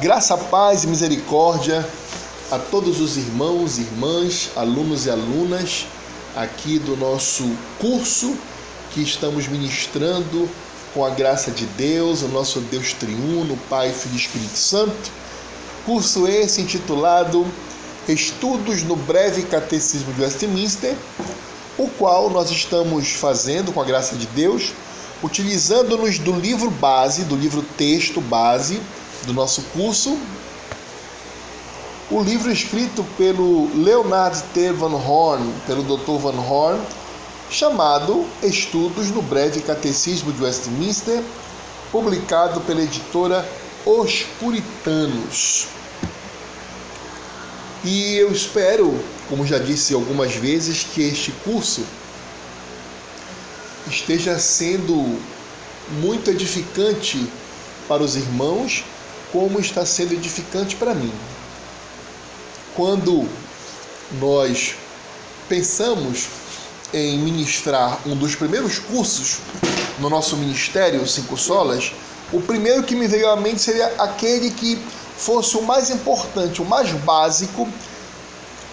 Graça, paz e misericórdia a todos os irmãos, irmãs, alunos e alunas aqui do nosso curso que estamos ministrando com a graça de Deus, o nosso Deus triuno, Pai, Filho e Espírito Santo. Curso esse intitulado Estudos no Breve Catecismo de Westminster, o qual nós estamos fazendo com a graça de Deus, utilizando-nos do livro base, do livro texto base do nosso curso, o livro escrito pelo Leonard T. Van Horn, pelo Dr. Van Horn, chamado Estudos no Breve Catecismo de Westminster, publicado pela editora Os Puritanos. E eu espero, como já disse algumas vezes, que este curso esteja sendo muito edificante para os irmãos como está sendo edificante para mim. Quando nós pensamos em ministrar um dos primeiros cursos no nosso ministério Cinco Solas, o primeiro que me veio à mente seria aquele que fosse o mais importante, o mais básico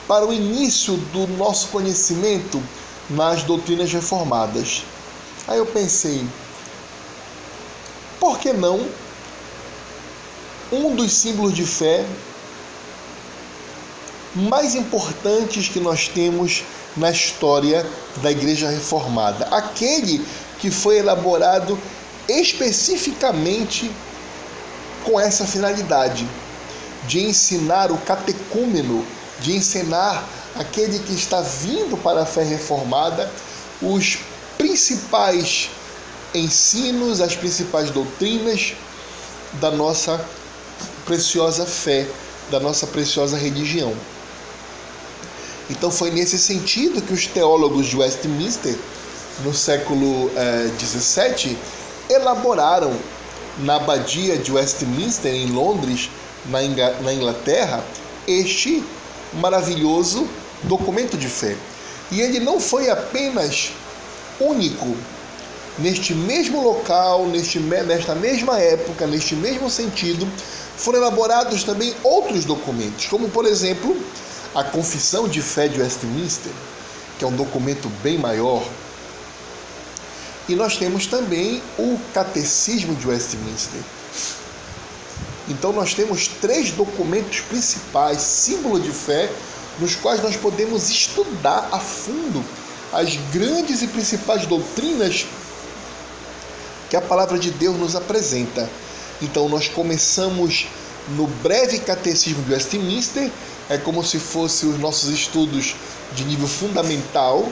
para o início do nosso conhecimento nas doutrinas reformadas. Aí eu pensei, por que não um dos símbolos de fé mais importantes que nós temos na história da Igreja Reformada. Aquele que foi elaborado especificamente com essa finalidade de ensinar o catecúmeno, de ensinar aquele que está vindo para a fé reformada os principais ensinos, as principais doutrinas da nossa preciosa fé, da nossa preciosa religião. Então foi nesse sentido que os teólogos de Westminster, no século XVII, eh, elaboraram na abadia de Westminster, em Londres, na Inglaterra, este maravilhoso documento de fé. E ele não foi apenas único neste mesmo local, neste, nesta mesma época, neste mesmo sentido, foram elaborados também outros documentos, como por exemplo a Confissão de Fé de Westminster, que é um documento bem maior. E nós temos também o Catecismo de Westminster. Então nós temos três documentos principais, símbolo de fé, nos quais nós podemos estudar a fundo as grandes e principais doutrinas que a palavra de Deus nos apresenta. Então nós começamos no breve catecismo de Westminster, é como se fossem os nossos estudos de nível fundamental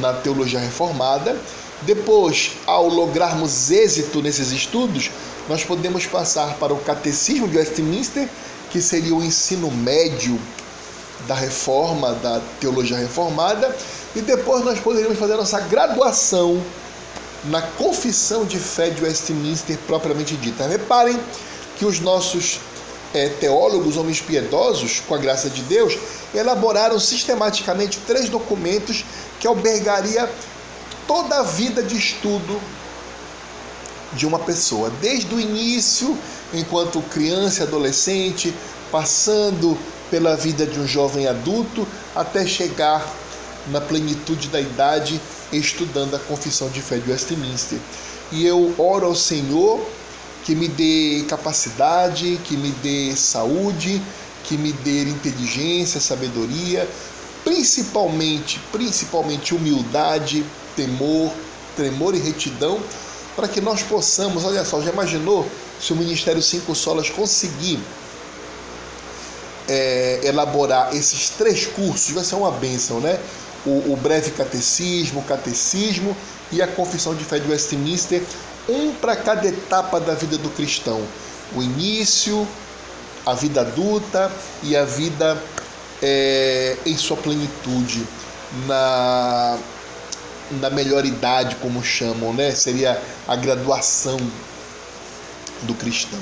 na teologia reformada. Depois, ao lograrmos êxito nesses estudos, nós podemos passar para o catecismo de Westminster, que seria o ensino médio da reforma, da teologia reformada, e depois nós poderíamos fazer a nossa graduação na confissão de fé de Westminster propriamente dita. Reparem que os nossos é, teólogos, homens piedosos, com a graça de Deus, elaboraram sistematicamente três documentos que albergaria toda a vida de estudo de uma pessoa, desde o início, enquanto criança e adolescente, passando pela vida de um jovem adulto, até chegar na plenitude da idade, estudando a confissão de fé de Westminster. E eu oro ao Senhor que me dê capacidade, que me dê saúde, que me dê inteligência, sabedoria, principalmente, principalmente humildade, temor, tremor e retidão, para que nós possamos, olha só, já imaginou se o Ministério Cinco Solas conseguir é, elaborar esses três cursos, vai ser uma bênção, né? O, o breve catecismo, o catecismo e a confissão de fé de Westminster um para cada etapa da vida do cristão: o início, a vida adulta e a vida é, em sua plenitude, na, na melhor idade, como chamam, né? seria a graduação do cristão.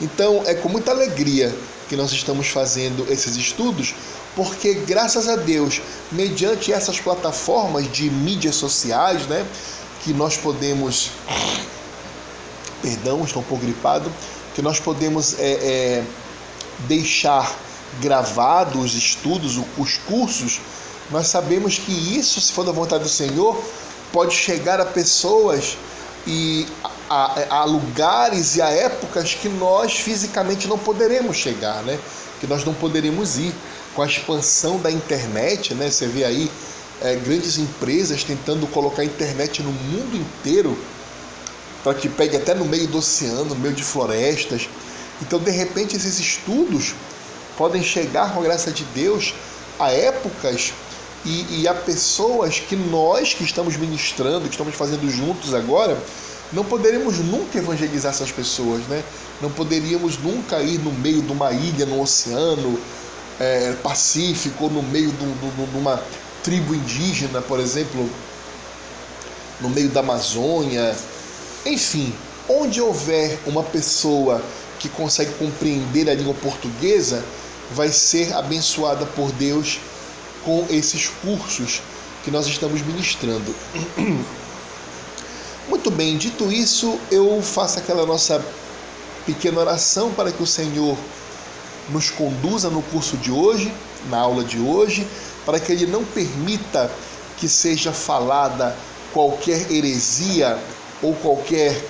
Então é com muita alegria que nós estamos fazendo esses estudos, porque graças a Deus, mediante essas plataformas de mídias sociais, né, que nós podemos perdão, estou um pouco gripado, que nós podemos é, é, deixar gravados os estudos, os cursos, nós sabemos que isso, se for da vontade do Senhor, pode chegar a pessoas e a, a, lugares e a épocas que nós fisicamente não poderemos chegar, né? Que nós não poderemos ir. Com a expansão da internet, né? Você vê aí é, grandes empresas tentando colocar a internet no mundo inteiro para que pegue até no meio do oceano, no meio de florestas. Então, de repente, esses estudos podem chegar, com a graça de Deus, a épocas e, e a pessoas que nós que estamos ministrando, que estamos fazendo juntos agora, não poderíamos nunca evangelizar essas pessoas, né? Não poderíamos nunca ir no meio de uma ilha no oceano é, Pacífico, ou no meio de, de, de uma tribo indígena, por exemplo, no meio da Amazônia. Enfim, onde houver uma pessoa que consegue compreender a língua portuguesa, vai ser abençoada por Deus com esses cursos que nós estamos ministrando. Muito bem, dito isso, eu faço aquela nossa pequena oração para que o Senhor nos conduza no curso de hoje, na aula de hoje, para que Ele não permita que seja falada qualquer heresia ou qualquer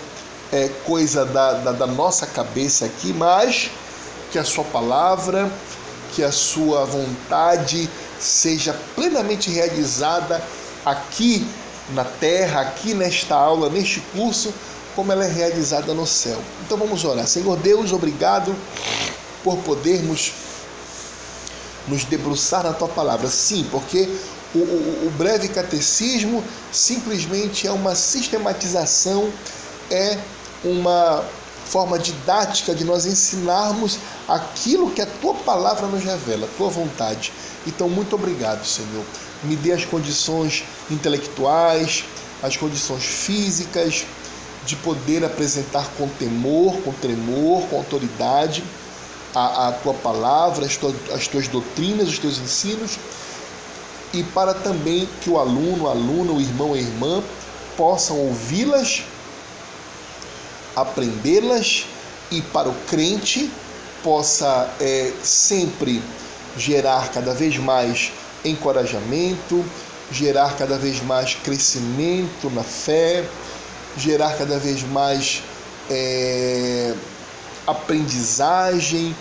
é, coisa da, da, da nossa cabeça aqui, mas que a Sua palavra, que a Sua vontade seja plenamente realizada aqui na terra, aqui nesta aula, neste curso, como ela é realizada no céu. Então vamos orar. Senhor Deus, obrigado por podermos nos debruçar na tua palavra. Sim, porque o, o, o breve catecismo simplesmente é uma sistematização, é uma forma didática de nós ensinarmos aquilo que a tua palavra nos revela, a tua vontade. Então, muito obrigado, Senhor. Me dê as condições intelectuais, as condições físicas de poder apresentar com temor, com tremor, com autoridade a, a tua palavra, as tuas, as tuas doutrinas, os teus ensinos, e para também que o aluno, a aluna, o irmão, a irmã possam ouvi-las, aprendê-las e para o crente possa é, sempre gerar cada vez mais encorajamento, gerar cada vez mais crescimento na fé, gerar cada vez mais é, aprendizagem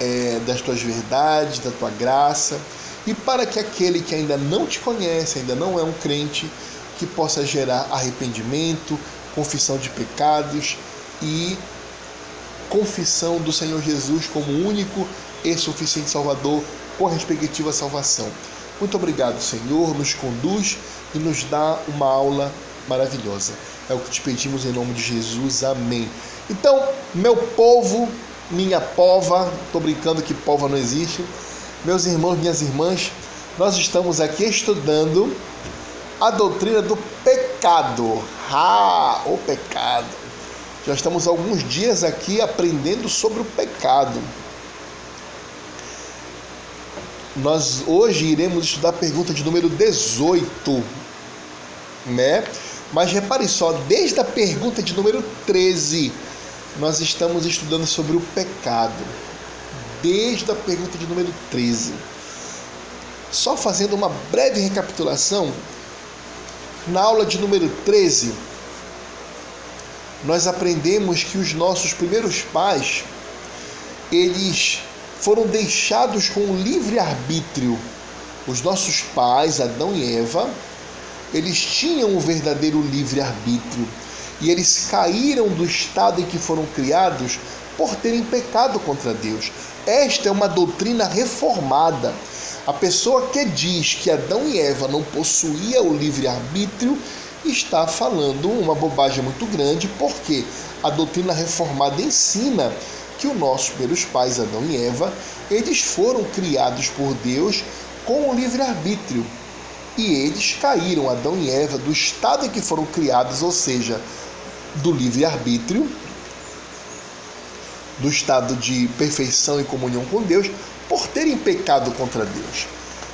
é, das tuas verdades, da tua graça, e para que aquele que ainda não te conhece, ainda não é um crente, que possa gerar arrependimento, confissão de pecados e confissão do Senhor Jesus como único e suficiente Salvador com a respectiva salvação. Muito obrigado, Senhor, nos conduz e nos dá uma aula maravilhosa. É o que te pedimos em nome de Jesus. Amém. Então, meu povo, minha pova, estou brincando que pova não existe. Meus irmãos, minhas irmãs, nós estamos aqui estudando a doutrina do pecado. Ah, o pecado. Já estamos alguns dias aqui aprendendo sobre o pecado. Nós hoje iremos estudar a pergunta de número 18, né? Mas repare só, desde a pergunta de número 13, nós estamos estudando sobre o pecado. Desde a pergunta de número 13. Só fazendo uma breve recapitulação, na aula de número 13, nós aprendemos que os nossos primeiros pais, eles foram deixados com livre arbítrio. Os nossos pais, Adão e Eva, eles tinham o verdadeiro livre arbítrio e eles caíram do estado em que foram criados por terem pecado contra Deus. Esta é uma doutrina reformada. A pessoa que diz que Adão e Eva não possuíam o livre arbítrio está falando uma bobagem muito grande, porque a doutrina reformada ensina que os nossos primeiros pais, Adão e Eva, eles foram criados por Deus com o livre-arbítrio. E eles caíram, Adão e Eva, do estado em que foram criados, ou seja, do livre-arbítrio, do estado de perfeição e comunhão com Deus, por terem pecado contra Deus.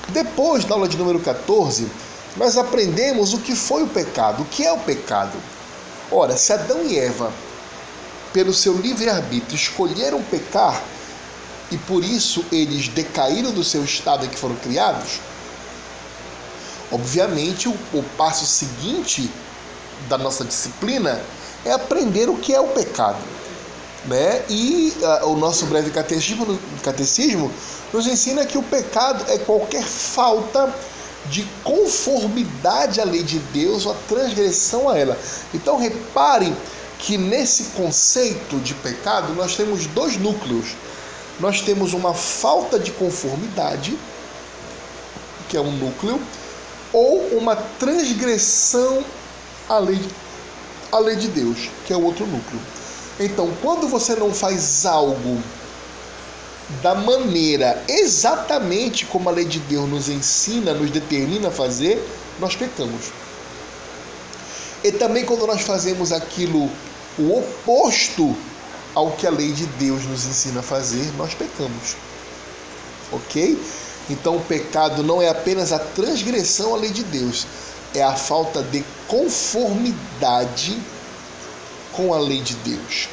Depois, na aula de número 14, nós aprendemos o que foi o pecado, o que é o pecado. Ora, se Adão e Eva pelo seu livre-arbítrio, escolheram pecar e por isso eles decaíram do seu estado em que foram criados, obviamente o, o passo seguinte da nossa disciplina é aprender o que é o pecado. Né? E uh, o nosso breve catecismo, catecismo nos ensina que o pecado é qualquer falta de conformidade à lei de Deus ou a transgressão a ela. Então reparem que nesse conceito de pecado nós temos dois núcleos. Nós temos uma falta de conformidade, que é um núcleo, ou uma transgressão à lei, à lei de Deus, que é o outro núcleo. Então, quando você não faz algo da maneira exatamente como a lei de Deus nos ensina, nos determina a fazer, nós pecamos. E também quando nós fazemos aquilo o oposto ao que a lei de Deus nos ensina a fazer, nós pecamos. OK? Então o pecado não é apenas a transgressão à lei de Deus, é a falta de conformidade com a lei de Deus.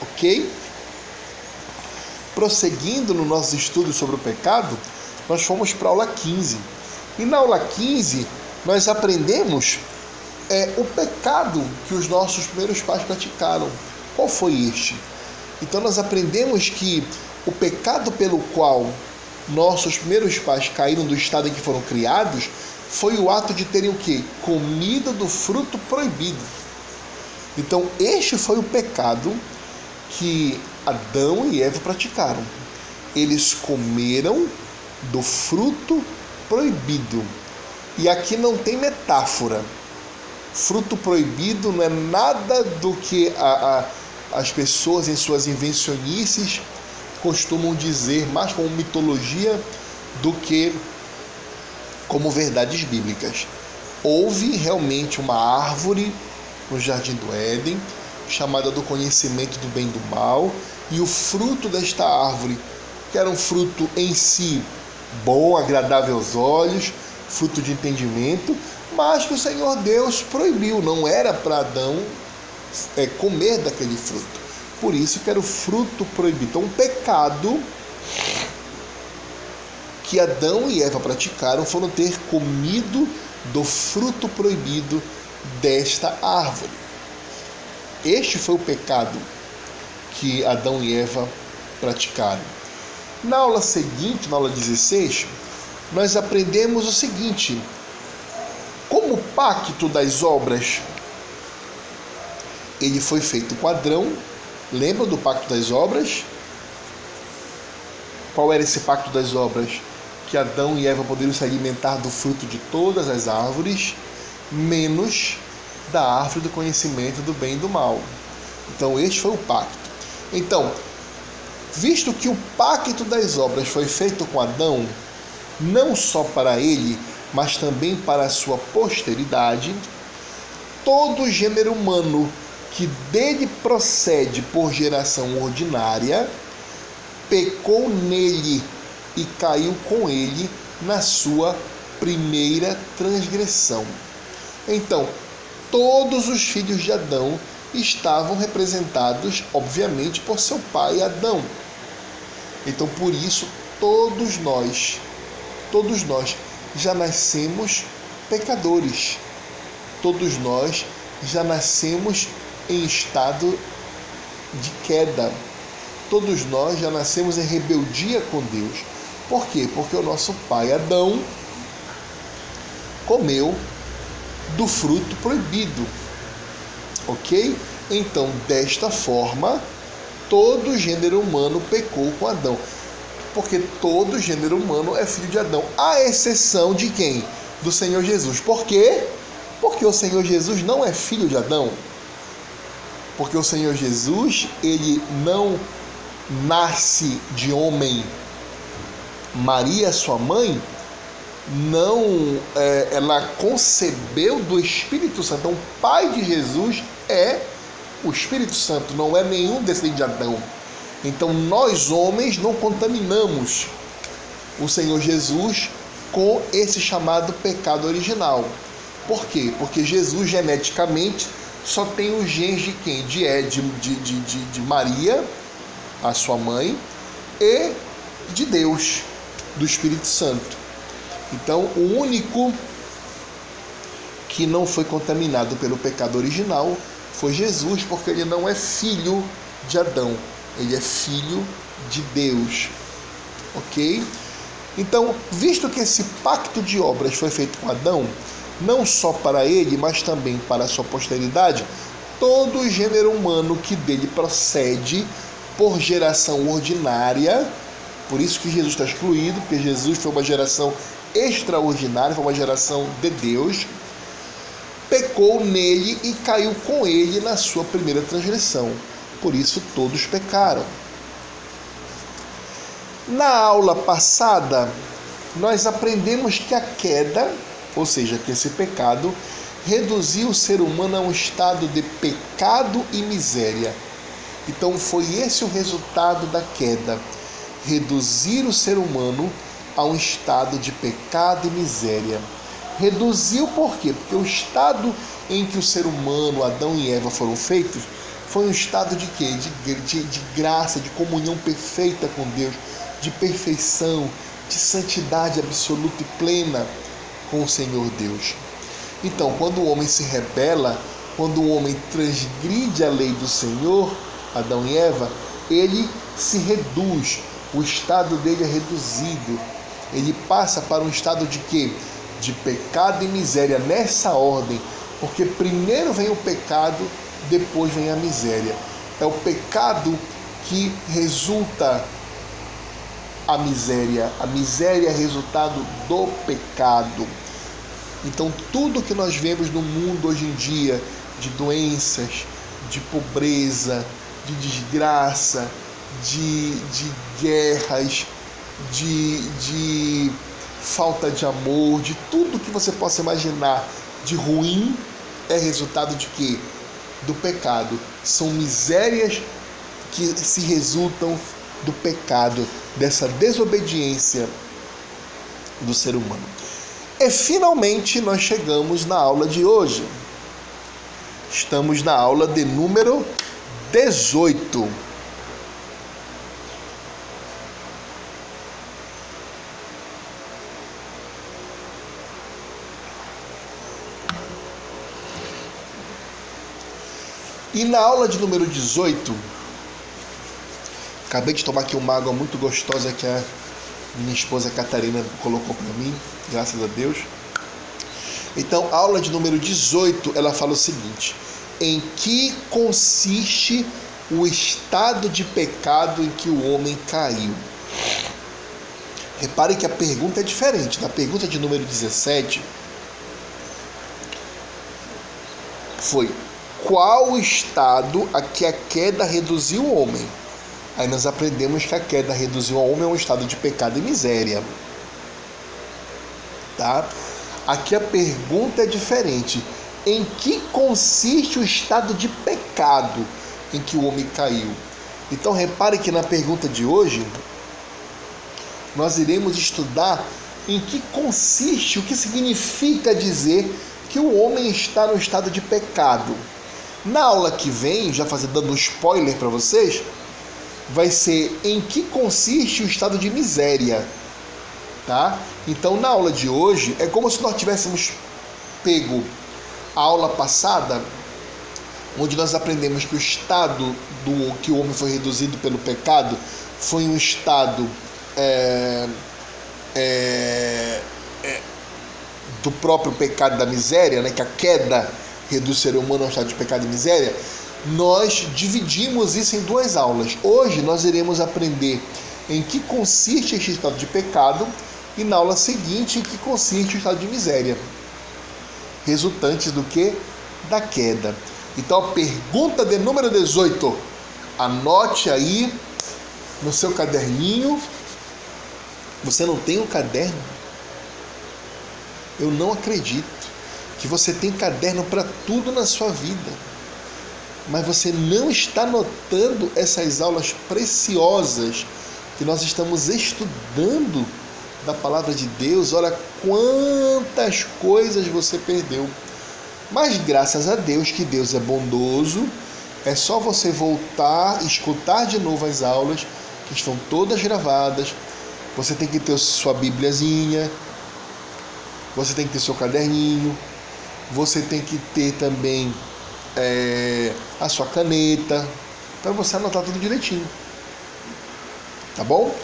Ok? Prosseguindo no nosso estudo sobre o pecado, nós fomos para a aula 15. E na aula 15, nós aprendemos é, o pecado que os nossos primeiros pais praticaram. Qual foi este? Então, nós aprendemos que o pecado pelo qual nossos primeiros pais caíram do estado em que foram criados foi o ato de terem o que? Comido do fruto proibido. Então, este foi o pecado que Adão e Eva praticaram. Eles comeram do fruto proibido. E aqui não tem metáfora. Fruto proibido não é nada do que a, a, as pessoas em suas invencionices costumam dizer, mais como mitologia do que como verdades bíblicas. Houve realmente uma árvore no jardim do Éden, chamada do conhecimento do bem e do mal, e o fruto desta árvore, que era um fruto em si bom, agradável aos olhos, fruto de entendimento, mas que o Senhor Deus proibiu, não era para Adão é, comer daquele fruto. Por isso que era o fruto proibido. Então, um pecado que Adão e Eva praticaram foram ter comido do fruto proibido desta árvore. Este foi o pecado que Adão e Eva praticaram. Na aula seguinte, na aula 16, nós aprendemos o seguinte: como o pacto das obras ele foi feito com Adão, lembra do pacto das obras? Qual era esse pacto das obras? Que Adão e Eva poderiam se alimentar do fruto de todas as árvores, menos da árvore do conhecimento do bem e do mal. Então, este foi o pacto. Então, visto que o pacto das obras foi feito com Adão, não só para ele, mas também para a sua posteridade, todo gênero humano que dele procede por geração ordinária, pecou nele e caiu com ele na sua primeira transgressão. Então, todos os filhos de Adão estavam representados, obviamente, por seu pai Adão. Então, por isso, todos nós, todos nós já nascemos pecadores. Todos nós já nascemos em estado de queda. Todos nós já nascemos em rebeldia com Deus. Por quê? Porque o nosso pai Adão comeu do fruto proibido. Ok? Então, desta forma, todo gênero humano pecou com Adão. Porque todo gênero humano é filho de Adão, à exceção de quem? Do Senhor Jesus. Por quê? Porque o Senhor Jesus não é filho de Adão. Porque o Senhor Jesus, ele não nasce de homem. Maria, sua mãe, não é, ela concebeu do Espírito Santo. Então, o pai de Jesus é o Espírito Santo, não é nenhum descendente de Adão. Então, nós homens não contaminamos o Senhor Jesus com esse chamado pecado original. Por quê? Porque Jesus geneticamente só tem os genes de quem? De, de, de, de, de Maria, a sua mãe, e de Deus, do Espírito Santo. Então, o único que não foi contaminado pelo pecado original foi Jesus, porque ele não é filho de Adão, ele é filho de Deus. Ok? Então, visto que esse pacto de obras foi feito com Adão, não só para ele, mas também para a sua posteridade, todo o gênero humano que dele procede por geração ordinária, por isso que Jesus está excluído, porque Jesus foi uma geração extraordinária, foi uma geração de Deus, pecou nele e caiu com ele na sua primeira transgressão. Por isso todos pecaram. Na aula passada, nós aprendemos que a queda, ou seja, que esse pecado, reduziu o ser humano a um estado de pecado e miséria. Então foi esse o resultado da queda, reduzir o ser humano a um estado de pecado e miséria. Reduziu por quê? Porque o estado em que o ser humano, Adão e Eva, foram feitos foi um estado de quê? De, de, de graça, de comunhão perfeita com Deus, de perfeição, de santidade absoluta e plena com o Senhor Deus. Então, quando o homem se rebela, quando o homem transgride a lei do Senhor, Adão e Eva, ele se reduz, o estado dele é reduzido. Ele passa para um estado de quê? de pecado e miséria nessa ordem, porque primeiro vem o pecado, depois vem a miséria. É o pecado que resulta a miséria. A miséria é resultado do pecado. Então, tudo que nós vemos no mundo hoje em dia, de doenças, de pobreza, de desgraça, de, de guerras, de, de falta de amor, de tudo que você possa imaginar de ruim é resultado de quê? Do pecado. São misérias que se resultam do pecado, dessa desobediência do ser humano. E finalmente nós chegamos na aula de hoje. Estamos na aula de número 18. E na aula de número 18, acabei de tomar aqui uma água muito gostosa que a minha esposa Catarina colocou para mim, graças a Deus. Então, a aula de número 18, ela fala o seguinte: em que consiste o estado de pecado em que o homem caiu? Repare que a pergunta é diferente. Na pergunta de número 17, foi qual o estado a que a queda reduziu o homem. Aí nós aprendemos que a queda reduziu o homem a um estado de pecado e miséria. Tá? Aqui a pergunta é diferente. Em que consiste o estado de pecado em que o homem caiu? Então repare que na pergunta de hoje nós iremos estudar em que consiste, o que significa dizer que o homem está no estado de pecado. Na aula que vem, já fazendo dando um spoiler para vocês, vai ser em que consiste o estado de miséria, tá? Então, na aula de hoje é como se nós tivéssemos pego a aula passada, onde nós aprendemos que o estado do que o homem foi reduzido pelo pecado foi um estado é, é, é, do próprio pecado da miséria, né? Que a queda reduz o ser humano ao estado de pecado e miséria, nós dividimos isso em duas aulas. Hoje nós iremos aprender em que consiste este estado de pecado e na aula seguinte em que consiste o estado de miséria, resultantes do que? Da queda. Então pergunta de número 18, anote aí no seu caderninho. Você não tem um caderno? Eu não acredito que você tem caderno para tudo na sua vida, mas você não está notando essas aulas preciosas que nós estamos estudando da palavra de Deus. Olha quantas coisas você perdeu. Mas graças a Deus que Deus é bondoso, é só você voltar, escutar de novo as aulas, que estão todas gravadas. Você tem que ter sua Bíbliazinha, você tem que ter seu caderninho, você tem que ter também é, a sua caneta, para você anotar tudo direitinho. Tá bom?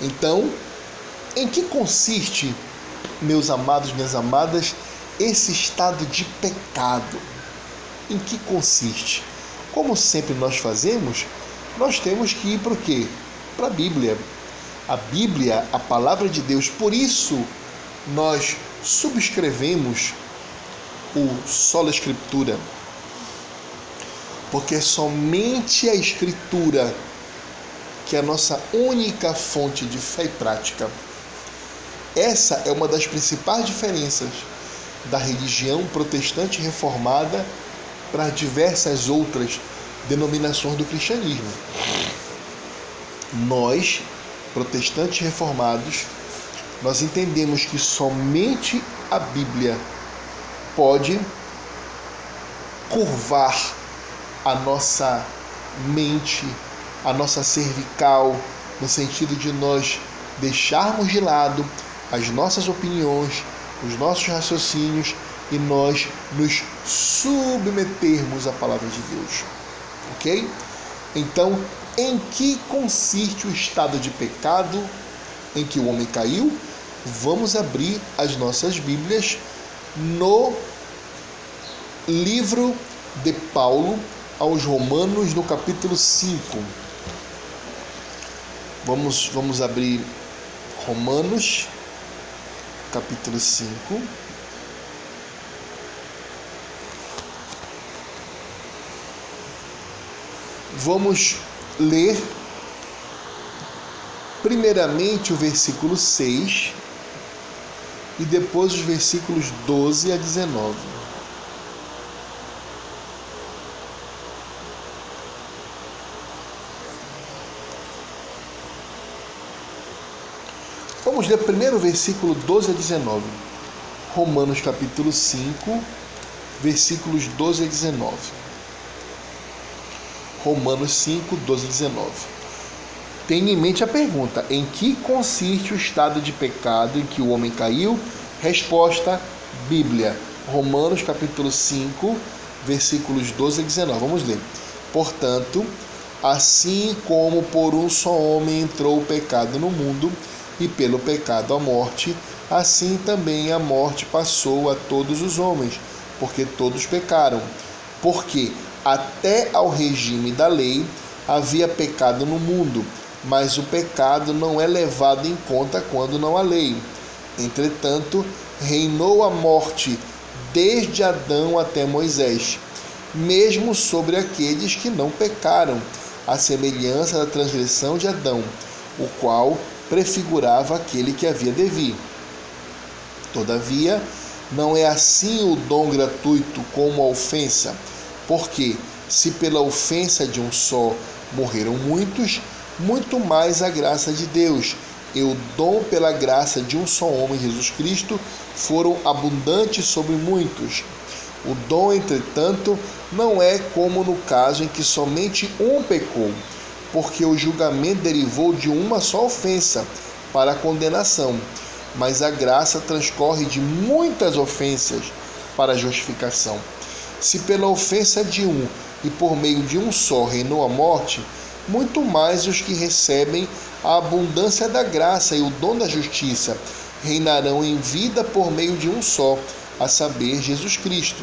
Então, em que consiste, meus amados, minhas amadas, esse estado de pecado? Em que consiste? Como sempre nós fazemos, nós temos que ir para o quê? Para a Bíblia. A Bíblia, a palavra de Deus. Por isso, nós subscrevemos o Sola Escritura. Porque é somente a Escritura que é a nossa única fonte de fé e prática. Essa é uma das principais diferenças da religião protestante reformada para diversas outras denominações do cristianismo. Nós, protestantes reformados, nós entendemos que somente a Bíblia pode curvar a nossa mente, a nossa cervical, no sentido de nós deixarmos de lado as nossas opiniões, os nossos raciocínios e nós nos submetermos à palavra de Deus. Ok? Então, em que consiste o estado de pecado em que o homem caiu? Vamos abrir as nossas Bíblias no livro de Paulo aos Romanos, no capítulo 5. Vamos, vamos abrir Romanos, capítulo 5. Vamos ler primeiramente o versículo 6 e depois os versículos 12 a 19. Vamos ler primeiro o versículo 12 a 19. Romanos capítulo 5, versículos 12 a 19. Romanos 5, 12 e 19. Tenha em mente a pergunta: em que consiste o estado de pecado em que o homem caiu? Resposta: Bíblia. Romanos capítulo 5, versículos 12 a 19. Vamos ler. Portanto, assim como por um só homem entrou o pecado no mundo, e pelo pecado a morte, assim também a morte passou a todos os homens, porque todos pecaram. Porque até ao regime da lei havia pecado no mundo, mas o pecado não é levado em conta quando não há lei. Entretanto, reinou a morte desde Adão até Moisés, mesmo sobre aqueles que não pecaram, à semelhança da transgressão de Adão, o qual prefigurava aquele que havia de vir. Todavia, não é assim o dom gratuito como a ofensa porque se pela ofensa de um só morreram muitos, muito mais a graça de Deus e o dom pela graça de um só homem, Jesus Cristo, foram abundantes sobre muitos. O dom, entretanto, não é como no caso em que somente um pecou, porque o julgamento derivou de uma só ofensa para a condenação, mas a graça transcorre de muitas ofensas para a justificação. Se pela ofensa de um e por meio de um só reinou a morte, muito mais os que recebem a abundância da graça e o dom da justiça reinarão em vida por meio de um só, a saber, Jesus Cristo.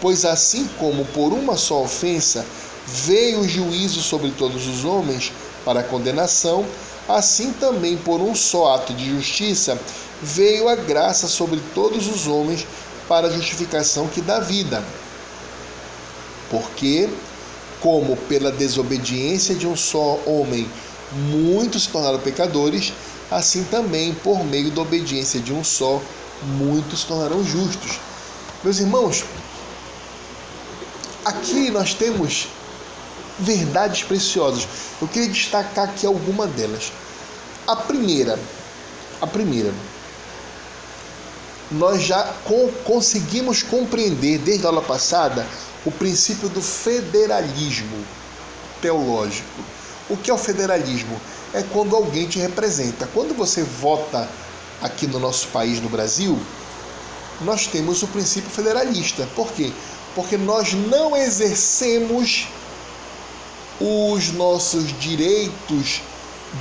Pois assim como por uma só ofensa veio o juízo sobre todos os homens para condenação, assim também por um só ato de justiça veio a graça sobre todos os homens para a justificação que dá vida. Porque, como pela desobediência de um só homem muitos se tornaram pecadores, assim também por meio da obediência de um só muitos se tornarão justos. Meus irmãos, aqui nós temos verdades preciosas. Eu queria destacar aqui alguma delas. A primeira, a primeira, nós já conseguimos compreender desde a aula passada o princípio do federalismo teológico. O que é o federalismo? É quando alguém te representa. Quando você vota aqui no nosso país, no Brasil, nós temos o princípio federalista. Por quê? Porque nós não exercemos os nossos direitos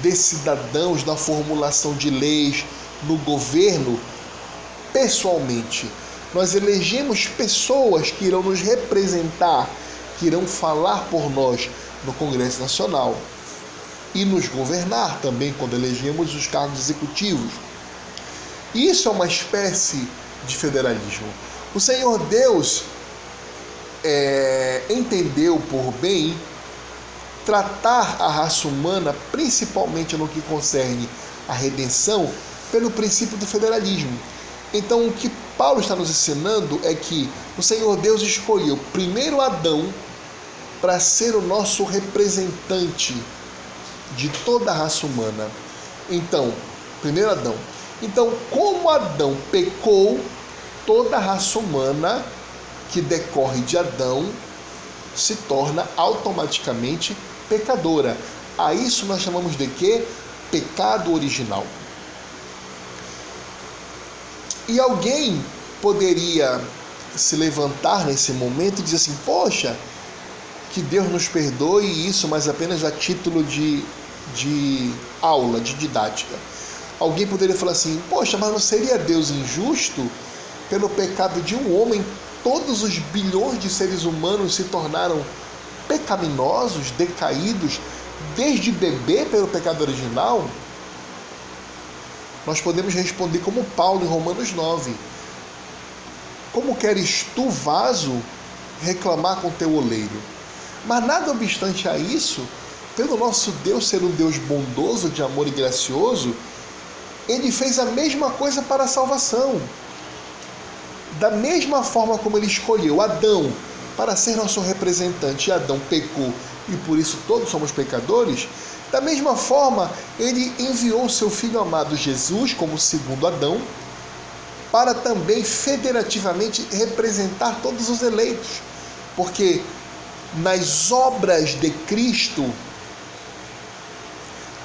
de cidadãos na formulação de leis no governo pessoalmente. Nós elegemos pessoas que irão nos representar, que irão falar por nós no Congresso Nacional e nos governar também quando elegemos os cargos executivos. Isso é uma espécie de federalismo. O Senhor Deus é, entendeu por bem tratar a raça humana, principalmente no que concerne a redenção, pelo princípio do federalismo. Então, o que Paulo está nos ensinando é que o Senhor Deus escolheu primeiro Adão para ser o nosso representante de toda a raça humana. Então, primeiro Adão. Então, como Adão pecou, toda a raça humana que decorre de Adão se torna automaticamente pecadora. A isso nós chamamos de quê? Pecado original. E alguém poderia se levantar nesse momento e dizer assim: Poxa, que Deus nos perdoe isso, mas apenas a título de, de aula, de didática. Alguém poderia falar assim: Poxa, mas não seria Deus injusto? Pelo pecado de um homem, todos os bilhões de seres humanos se tornaram pecaminosos, decaídos, desde bebê pelo pecado original? Nós podemos responder como Paulo em Romanos 9. Como queres tu, vaso, reclamar com teu oleiro? Mas nada obstante a isso, pelo nosso Deus ser um Deus bondoso, de amor e gracioso, ele fez a mesma coisa para a salvação. Da mesma forma como ele escolheu Adão para ser nosso representante, e Adão pecou e por isso todos somos pecadores, da mesma forma, ele enviou seu filho amado Jesus, como segundo Adão, para também federativamente representar todos os eleitos. Porque nas obras de Cristo,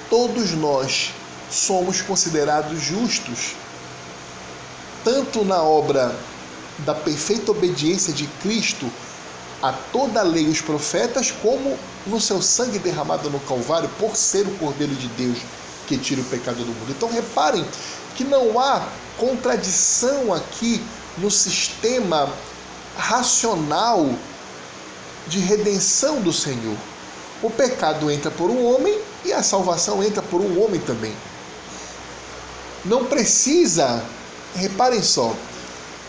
todos nós somos considerados justos. Tanto na obra da perfeita obediência de Cristo a toda a lei e os profetas, como no seu sangue derramado no Calvário, por ser o Cordeiro de Deus que tira o pecado do mundo. Então reparem que não há contradição aqui no sistema racional de redenção do Senhor. O pecado entra por um homem e a salvação entra por um homem também. Não precisa, reparem só,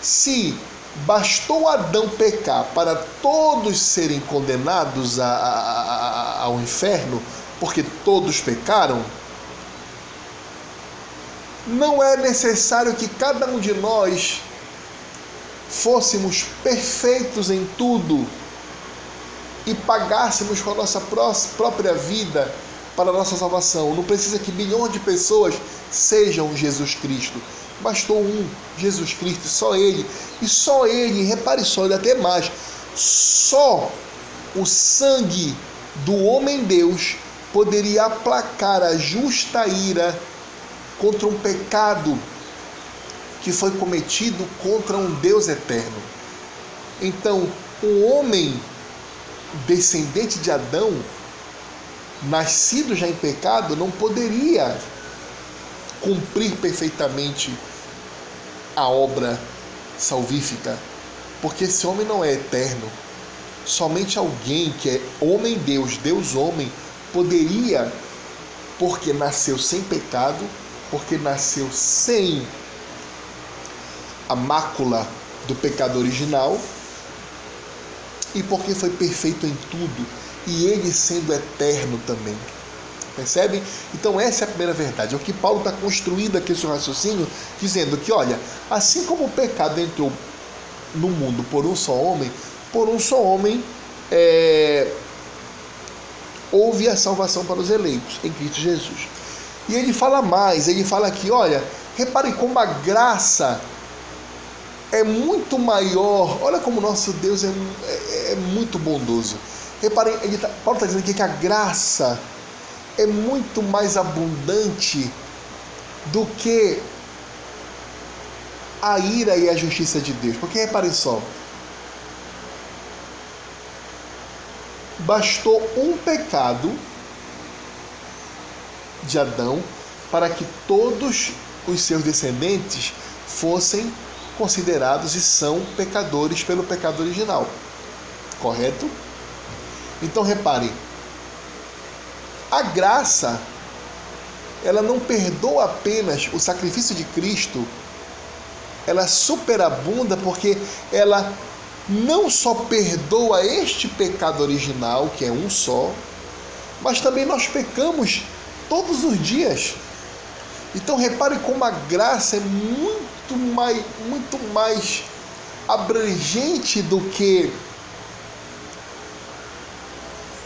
se Bastou Adão pecar para todos serem condenados a, a, a, ao inferno, porque todos pecaram? Não é necessário que cada um de nós fôssemos perfeitos em tudo e pagássemos com a nossa própria vida para a nossa salvação. Não precisa que bilhões de pessoas sejam Jesus Cristo. Bastou um, Jesus Cristo, só Ele. E só Ele, repare só, ele até mais, só o sangue do homem-deus poderia aplacar a justa ira contra um pecado que foi cometido contra um Deus eterno. Então, o homem descendente de Adão, nascido já em pecado, não poderia cumprir perfeitamente a obra salvífica, porque esse homem não é eterno. Somente alguém que é homem-deus, Deus-homem, poderia, porque nasceu sem pecado, porque nasceu sem a mácula do pecado original e porque foi perfeito em tudo, e ele sendo eterno também. Percebem? Então essa é a primeira verdade. É o que Paulo está construindo aqui seu raciocínio, dizendo que, olha, assim como o pecado entrou no mundo por um só homem, por um só homem é, houve a salvação para os eleitos em Cristo Jesus. E ele fala mais, ele fala aqui, olha, reparem como a graça é muito maior. Olha como nosso Deus é, é, é muito bondoso. Reparem, tá, Paulo está dizendo aqui que a graça é muito mais abundante do que a ira e a justiça de Deus. Porque reparem só, bastou um pecado de Adão para que todos os seus descendentes fossem considerados e são pecadores pelo pecado original. Correto? Então reparem, a graça ela não perdoa apenas o sacrifício de Cristo, ela superabunda porque ela não só perdoa este pecado original, que é um só, mas também nós pecamos todos os dias. Então repare como a graça é muito mais, muito mais abrangente do que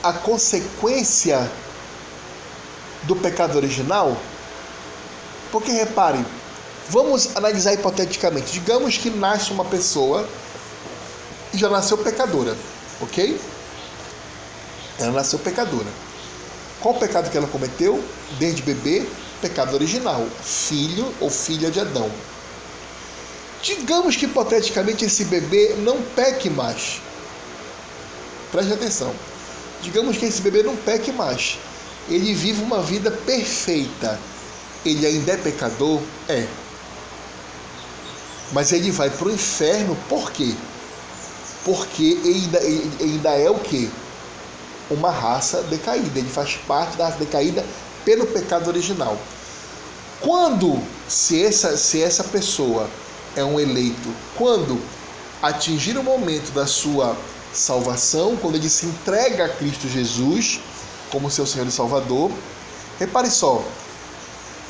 a consequência do pecado original. Porque repare, vamos analisar hipoteticamente. Digamos que nasce uma pessoa e já nasceu pecadora, ok? Ela nasceu pecadora. Qual o pecado que ela cometeu? Desde bebê, pecado original, filho ou filha de Adão. Digamos que hipoteticamente esse bebê não peque mais. Preste atenção. Digamos que esse bebê não peque mais. Ele vive uma vida perfeita. Ele ainda é pecador? É. Mas ele vai para o inferno por quê? Porque ainda, ainda é o quê? Uma raça decaída. Ele faz parte da raça decaída pelo pecado original. Quando, se essa, se essa pessoa é um eleito, quando atingir o momento da sua salvação, quando ele se entrega a Cristo Jesus como seu Senhor e Salvador, repare só,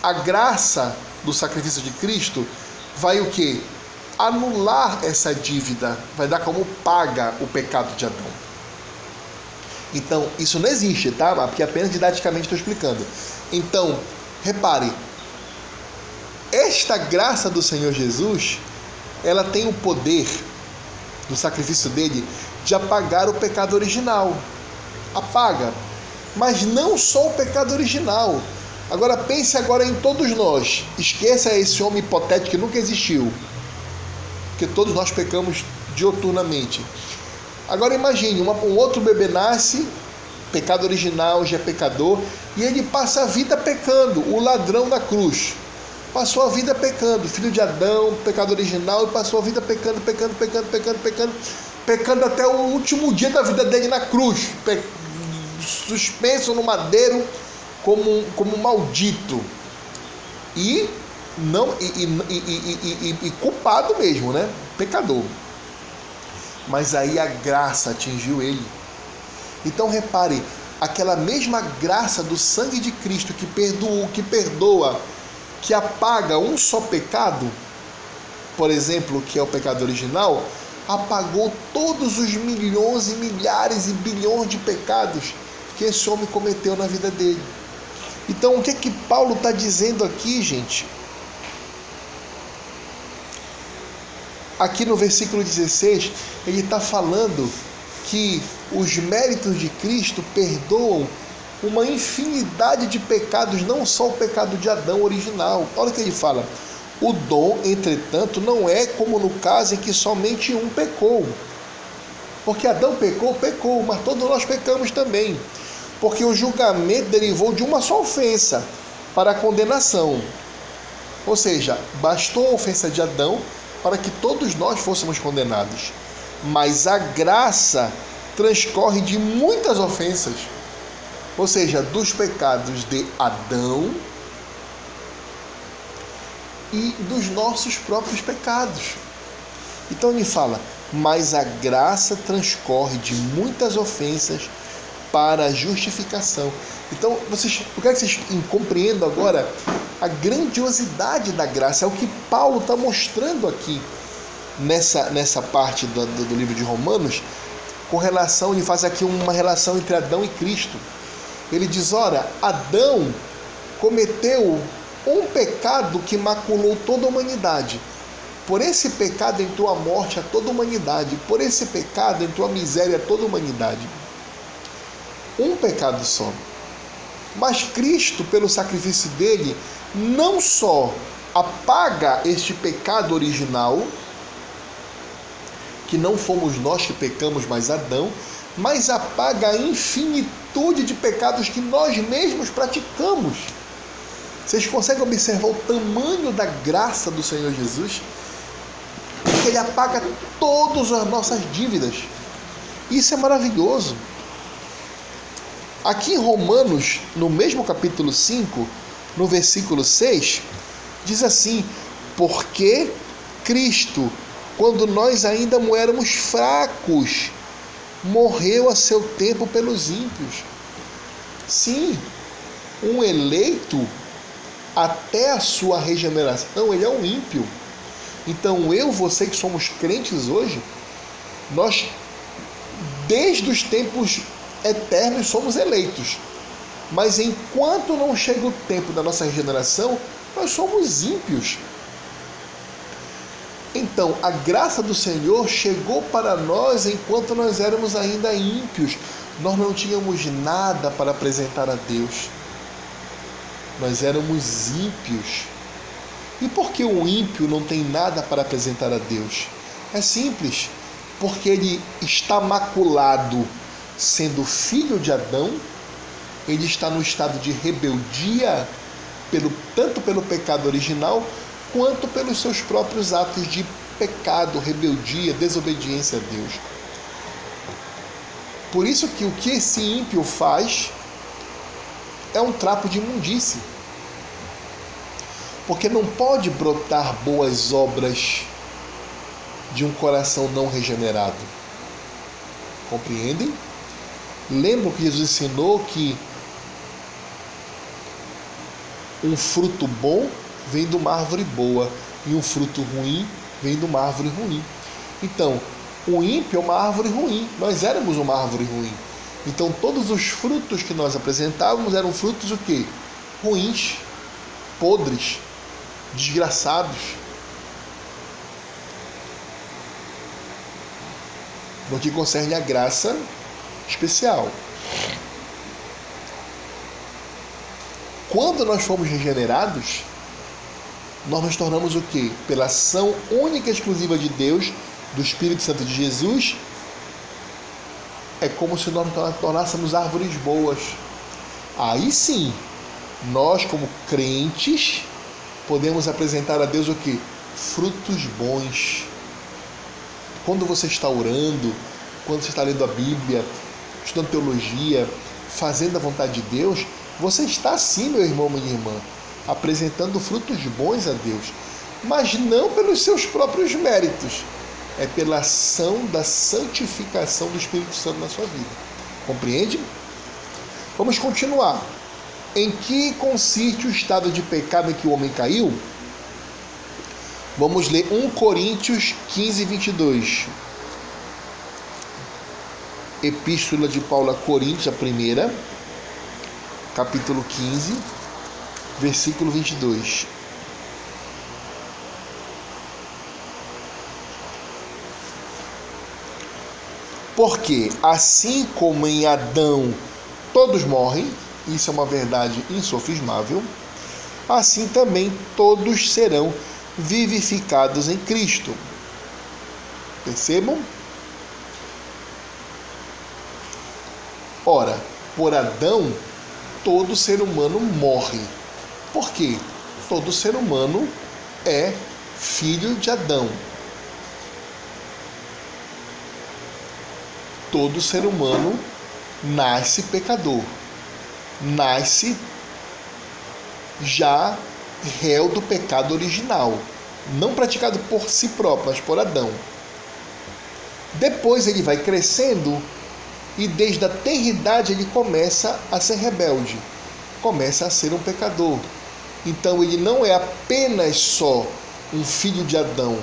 a graça do sacrifício de Cristo vai o que? Anular essa dívida, vai dar como paga o pecado de Adão. Então, isso não existe, tá? Porque apenas didaticamente estou explicando. Então, repare, esta graça do Senhor Jesus, ela tem o poder do sacrifício dele de apagar o pecado original. Apaga. Mas não só o pecado original. Agora pense agora em todos nós. Esqueça esse homem hipotético que nunca existiu. Porque todos nós pecamos dioturnamente. Agora imagine, uma, um outro bebê nasce, pecado original, já é pecador, e ele passa a vida pecando, o ladrão da cruz. Passou a vida pecando, filho de Adão, pecado original, e passou a vida pecando, pecando, pecando, pecando, pecando, pecando até o último dia da vida dele na cruz. Suspenso no madeiro como, como maldito. E não e, e, e, e culpado mesmo, né? Pecador mas aí a graça atingiu ele. Então repare, aquela mesma graça do sangue de Cristo que perdoa, que perdoa, que apaga um só pecado, por exemplo, que é o pecado original, apagou todos os milhões e milhares e bilhões de pecados que esse homem cometeu na vida dele. Então, o que é que Paulo está dizendo aqui, gente? aqui no versículo 16, ele está falando que os méritos de Cristo perdoam uma infinidade de pecados, não só o pecado de Adão original. Olha o que ele fala. O dom, entretanto, não é como no caso em que somente um pecou. Porque Adão pecou, pecou, mas todos nós pecamos também. Porque o julgamento derivou de uma só ofensa para a condenação. Ou seja, bastou a ofensa de Adão para que todos nós fôssemos condenados. Mas a graça transcorre de muitas ofensas, ou seja, dos pecados de Adão e dos nossos próprios pecados. Então ele fala: mas a graça transcorre de muitas ofensas para a justificação. Então, vocês, eu quero que vocês compreendam agora a grandiosidade da graça. É o que Paulo está mostrando aqui nessa, nessa parte do, do, livro de Romanos, com relação, ele faz aqui uma relação entre Adão e Cristo. Ele diz: ora, Adão cometeu um pecado que maculou toda a humanidade. Por esse pecado entrou a morte a toda a humanidade. Por esse pecado entrou a miséria a toda a humanidade. Pecado só. Mas Cristo, pelo sacrifício dele, não só apaga este pecado original, que não fomos nós que pecamos, mas Adão, mas apaga a infinitude de pecados que nós mesmos praticamos. Vocês conseguem observar o tamanho da graça do Senhor Jesus? Ele apaga todas as nossas dívidas. Isso é maravilhoso. Aqui em Romanos, no mesmo capítulo 5, no versículo 6, diz assim: Porque Cristo, quando nós ainda éramos fracos, morreu a seu tempo pelos ímpios. Sim, um eleito, até a sua regeneração, ele é um ímpio. Então eu, você que somos crentes hoje, nós, desde os tempos eternos somos eleitos. Mas enquanto não chega o tempo da nossa regeneração, nós somos ímpios. Então, a graça do Senhor chegou para nós enquanto nós éramos ainda ímpios. Nós não tínhamos nada para apresentar a Deus. Nós éramos ímpios. E por que o ímpio não tem nada para apresentar a Deus? É simples, porque ele está maculado sendo filho de Adão, ele está no estado de rebeldia, pelo, tanto pelo pecado original, quanto pelos seus próprios atos de pecado, rebeldia, desobediência a Deus. Por isso que o que esse ímpio faz é um trapo de imundície. Porque não pode brotar boas obras de um coração não regenerado. Compreendem? Lembram que Jesus ensinou que um fruto bom vem de uma árvore boa e um fruto ruim vem de uma árvore ruim. Então, o ímpio é uma árvore ruim. Nós éramos uma árvore ruim. Então, todos os frutos que nós apresentávamos eram frutos o quê? Ruins, podres, desgraçados. No que concerne a graça, especial. Quando nós fomos regenerados, nós nos tornamos o quê? Pela ação única e exclusiva de Deus, do Espírito Santo de Jesus, é como se nós nos tornássemos árvores boas. Aí sim, nós como crentes podemos apresentar a Deus o que? Frutos bons. Quando você está orando, quando você está lendo a Bíblia, estudando teologia, fazendo a vontade de Deus, você está sim, meu irmão, minha irmã, apresentando frutos bons a Deus, mas não pelos seus próprios méritos, é pela ação da santificação do Espírito Santo na sua vida. Compreende? Vamos continuar. Em que consiste o estado de pecado em que o homem caiu? Vamos ler 1 Coríntios 15, 22. Epístola de Paulo a Coríntios, a primeira, capítulo 15, versículo 22. Porque assim como em Adão todos morrem, isso é uma verdade insofismável, assim também todos serão vivificados em Cristo. Percebam? Ora, por Adão, todo ser humano morre. Por quê? Todo ser humano é filho de Adão. Todo ser humano nasce pecador. Nasce já réu do pecado original, não praticado por si próprio, mas por Adão. Depois ele vai crescendo e desde a tenridade ele começa a ser rebelde, começa a ser um pecador. Então ele não é apenas só um filho de Adão,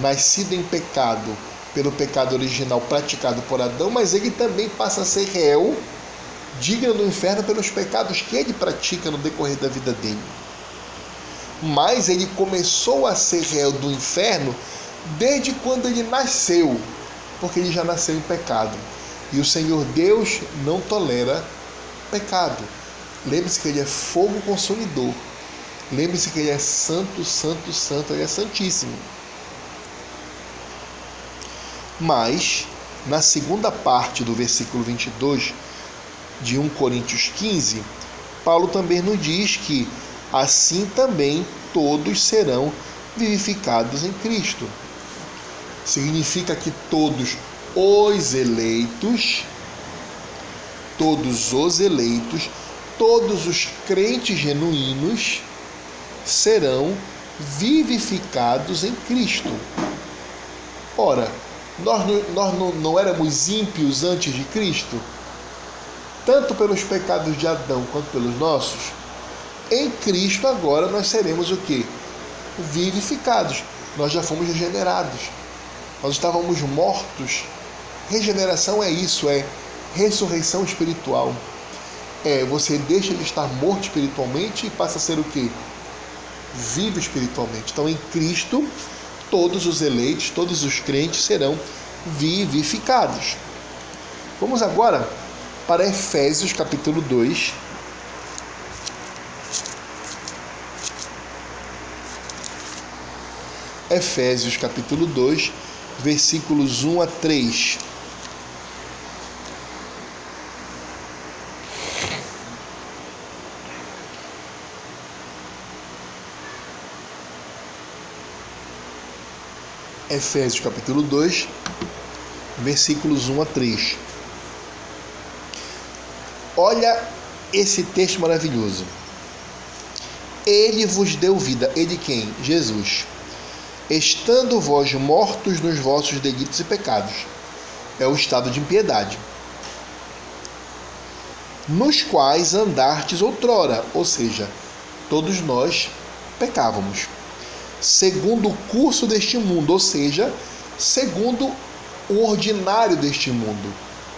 nascido em pecado pelo pecado original praticado por Adão, mas ele também passa a ser réu, digno do inferno pelos pecados que ele pratica no decorrer da vida dele. mas ele começou a ser réu do inferno desde quando ele nasceu, porque ele já nasceu em pecado. E o Senhor Deus não tolera pecado. Lembre-se que ele é fogo consumidor. Lembre-se que ele é santo, santo, santo, ele é santíssimo. Mas, na segunda parte do versículo 22 de 1 Coríntios 15, Paulo também nos diz que assim também todos serão vivificados em Cristo. Significa que todos os eleitos, todos os eleitos, todos os crentes genuínos serão vivificados em Cristo. Ora, nós, nós não, não éramos ímpios antes de Cristo? Tanto pelos pecados de Adão quanto pelos nossos? Em Cristo agora nós seremos o que? Vivificados. Nós já fomos regenerados. Nós estávamos mortos. Regeneração é isso, é ressurreição espiritual. É, você deixa de estar morto espiritualmente e passa a ser o que? Vivo espiritualmente. Então, em Cristo, todos os eleitos, todos os crentes serão vivificados. Vamos agora para Efésios capítulo 2. Efésios capítulo 2, versículos 1 a 3. Efésios capítulo 2, versículos 1 a 3. Olha esse texto maravilhoso. Ele vos deu vida. Ele quem? Jesus. Estando vós mortos nos vossos delitos e pecados. É o estado de impiedade. Nos quais andastes outrora, ou seja, todos nós pecávamos segundo o curso deste mundo, ou seja, segundo o ordinário deste mundo,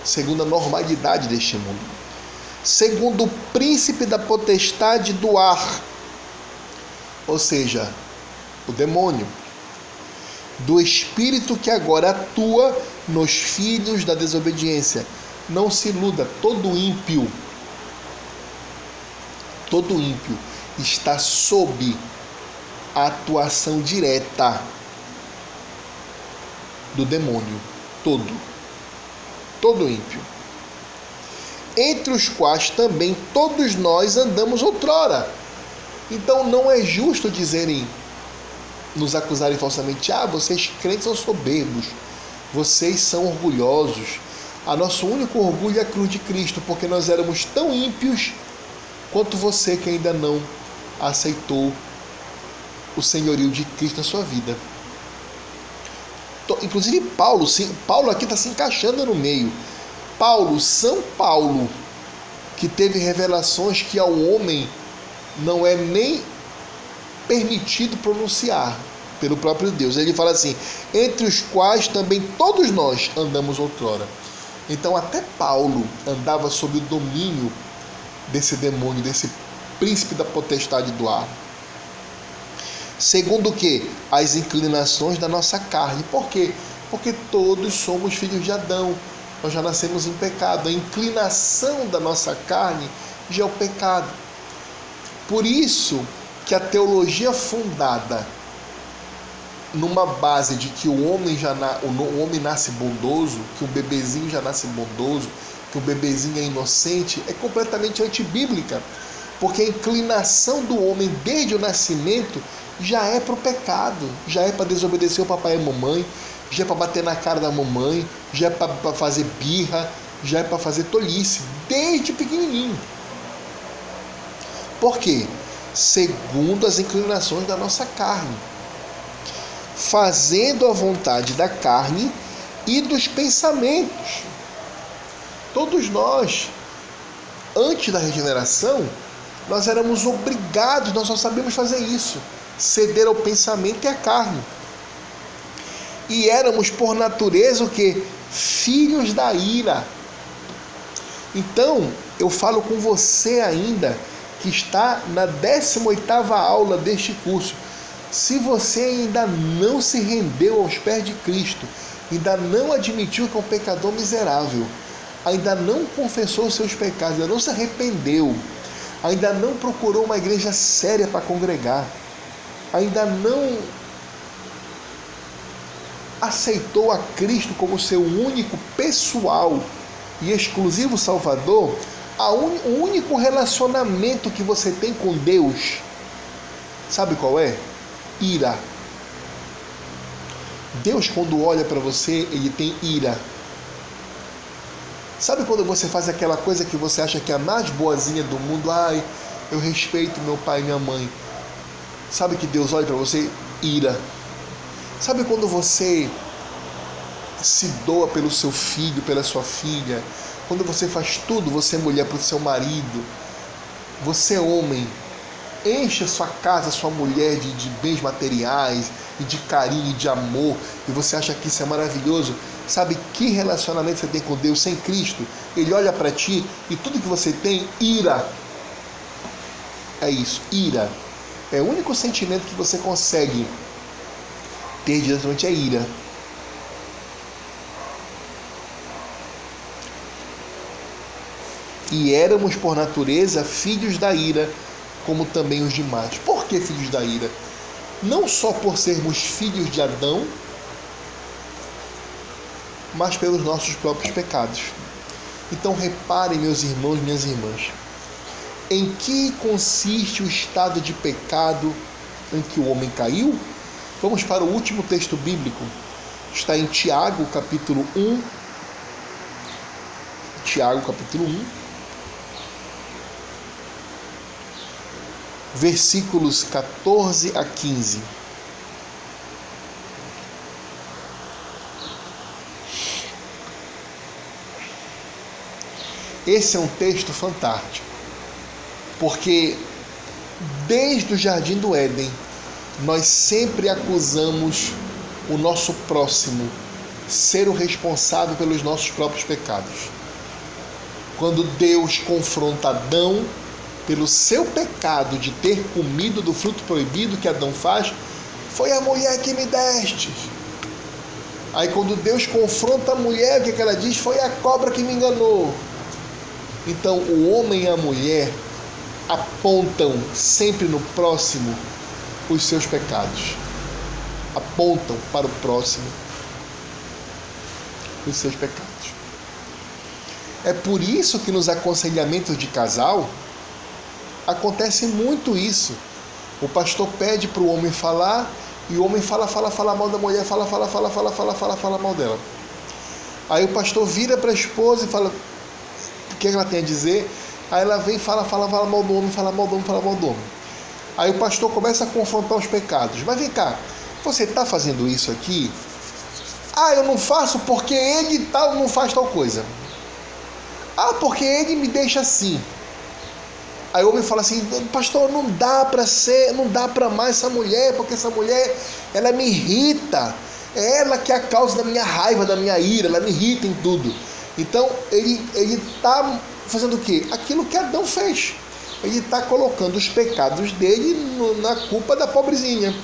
segundo a normalidade deste mundo, segundo o príncipe da potestade do ar, ou seja, o demônio, do espírito que agora atua nos filhos da desobediência. Não se iluda, todo ímpio, todo ímpio está sob atuação direta do demônio todo, todo ímpio, entre os quais também todos nós andamos outrora. Então não é justo dizerem, nos acusarem falsamente, ah, vocês crentes são soberbos, vocês são orgulhosos. A nosso único orgulho é a cruz de Cristo, porque nós éramos tão ímpios quanto você que ainda não aceitou o senhorio de Cristo na sua vida. Inclusive Paulo, sim, Paulo aqui está se encaixando no meio. Paulo, São Paulo, que teve revelações que ao homem não é nem permitido pronunciar pelo próprio Deus. Ele fala assim: entre os quais também todos nós andamos outrora. Então até Paulo andava sob o domínio desse demônio, desse príncipe da potestade do ar. Segundo o que? As inclinações da nossa carne. Por quê? Porque todos somos filhos de Adão. Nós já nascemos em pecado. A inclinação da nossa carne já é o pecado. Por isso que a teologia fundada numa base de que o homem já na, o homem nasce bondoso, que o bebezinho já nasce bondoso, que o bebezinho é inocente, é completamente antibíblica. Porque a inclinação do homem desde o nascimento já é para o pecado, já é para desobedecer o papai e a mamãe, já é para bater na cara da mamãe, já é para fazer birra, já é para fazer tolice, desde pequenininho. Por quê? Segundo as inclinações da nossa carne, fazendo a vontade da carne e dos pensamentos. Todos nós, antes da regeneração, nós éramos obrigados, nós só sabíamos fazer isso ceder ao pensamento e à carne. E éramos por natureza o que? Filhos da ira. Então, eu falo com você ainda que está na 18ª aula deste curso. Se você ainda não se rendeu aos pés de Cristo, ainda não admitiu que é um pecador miserável, ainda não confessou seus pecados, ainda não se arrependeu, ainda não procurou uma igreja séria para congregar, ainda não aceitou a Cristo como seu único pessoal e exclusivo Salvador, un... o único relacionamento que você tem com Deus, sabe qual é? Ira. Deus, quando olha para você, ele tem ira. Sabe quando você faz aquela coisa que você acha que é a mais boazinha do mundo? Ai, eu respeito meu pai e minha mãe. Sabe que Deus olha para você? Ira. Sabe quando você se doa pelo seu filho, pela sua filha? Quando você faz tudo, você é mulher para o seu marido, você é homem, enche a sua casa, a sua mulher de, de bens materiais e de carinho e de amor, e você acha que isso é maravilhoso, sabe que relacionamento você tem com Deus sem Cristo? Ele olha para ti e tudo que você tem, ira. É isso, ira. É o único sentimento que você consegue ter diretamente é ira. E éramos por natureza filhos da ira, como também os demais. Por que filhos da ira? Não só por sermos filhos de Adão, mas pelos nossos próprios pecados. Então reparem, meus irmãos, minhas irmãs, em que consiste o estado de pecado em que o homem caiu? Vamos para o último texto bíblico. Está em Tiago, capítulo 1. Tiago, capítulo 1 versículos 14 a 15. Esse é um texto fantástico, porque desde o jardim do Éden, nós sempre acusamos o nosso próximo ser o responsável pelos nossos próprios pecados. Quando Deus confronta Adão pelo seu pecado de ter comido do fruto proibido que Adão faz, foi a mulher que me deste. Aí quando Deus confronta a mulher, o que, ela diz? Foi a cobra que me enganou. Então o homem e a mulher apontam sempre no próximo os seus pecados. Apontam para o próximo os seus pecados. É por isso que nos aconselhamentos de casal acontece muito isso. O pastor pede para o homem falar e o homem fala, fala, fala mal da mulher, fala, fala, fala, fala, fala, fala, fala mal dela. Aí o pastor vira para a esposa e fala que ela tem a dizer. Aí ela vem e fala, fala, fala mal do homem, fala mal do homem, fala mal do homem. Aí o pastor começa a confrontar os pecados. Mas vem cá, você está fazendo isso aqui? Ah, eu não faço porque ele tal não faz tal coisa. Ah, porque ele me deixa assim. Aí o homem fala assim, pastor, não dá para ser, não dá para amar essa mulher, porque essa mulher, ela me irrita. É ela que é a causa da minha raiva, da minha ira, ela me irrita em tudo. Então, ele ele tá fazendo o quê? Aquilo que Adão fez. Ele está colocando os pecados dele no, na culpa da pobrezinha.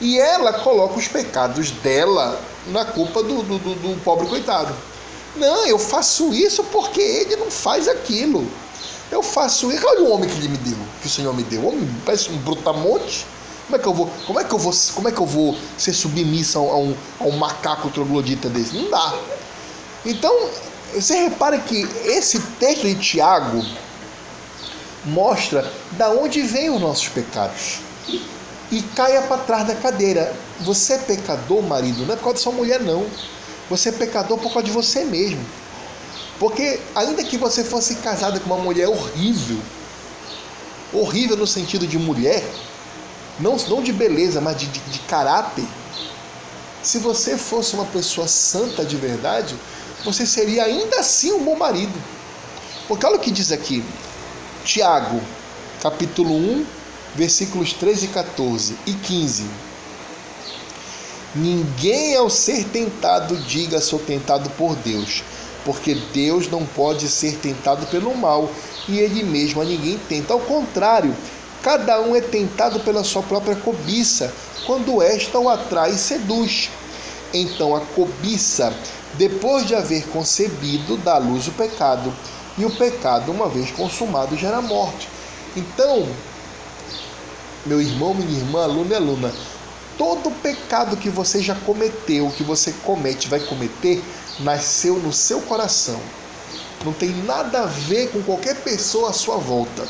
E ela coloca os pecados dela na culpa do, do, do, do pobre coitado. Não, eu faço isso porque ele não faz aquilo. Eu faço isso. Olha o homem que ele me deu, que o Senhor me deu. Homem parece um brutamonte. Como é que eu vou, como é que eu vou, como é que eu vou ser submissa a um, a um macaco troglodita desse? Não dá. Então, você repara que esse texto de Tiago mostra da onde vêm os nossos pecados. E caia para trás da cadeira. Você é pecador, marido, não é por causa da sua mulher, não. Você é pecador por causa de você mesmo. Porque ainda que você fosse casada com uma mulher horrível, horrível no sentido de mulher, não, não de beleza, mas de, de, de caráter, se você fosse uma pessoa santa de verdade, você seria ainda assim um bom marido. Porque olha o que diz aqui, Tiago, capítulo 1, versículos 13 e 14 e 15. Ninguém ao ser tentado diga sou tentado por Deus, porque Deus não pode ser tentado pelo mal e ele mesmo a ninguém tenta. Ao contrário, cada um é tentado pela sua própria cobiça, quando esta o atrai e seduz. Então a cobiça, depois de haver concebido, dá luz o pecado, e o pecado, uma vez consumado, gera morte. Então, meu irmão, minha irmã, aluno e aluna, todo pecado que você já cometeu, que você comete, vai cometer, nasceu no seu coração. Não tem nada a ver com qualquer pessoa à sua volta.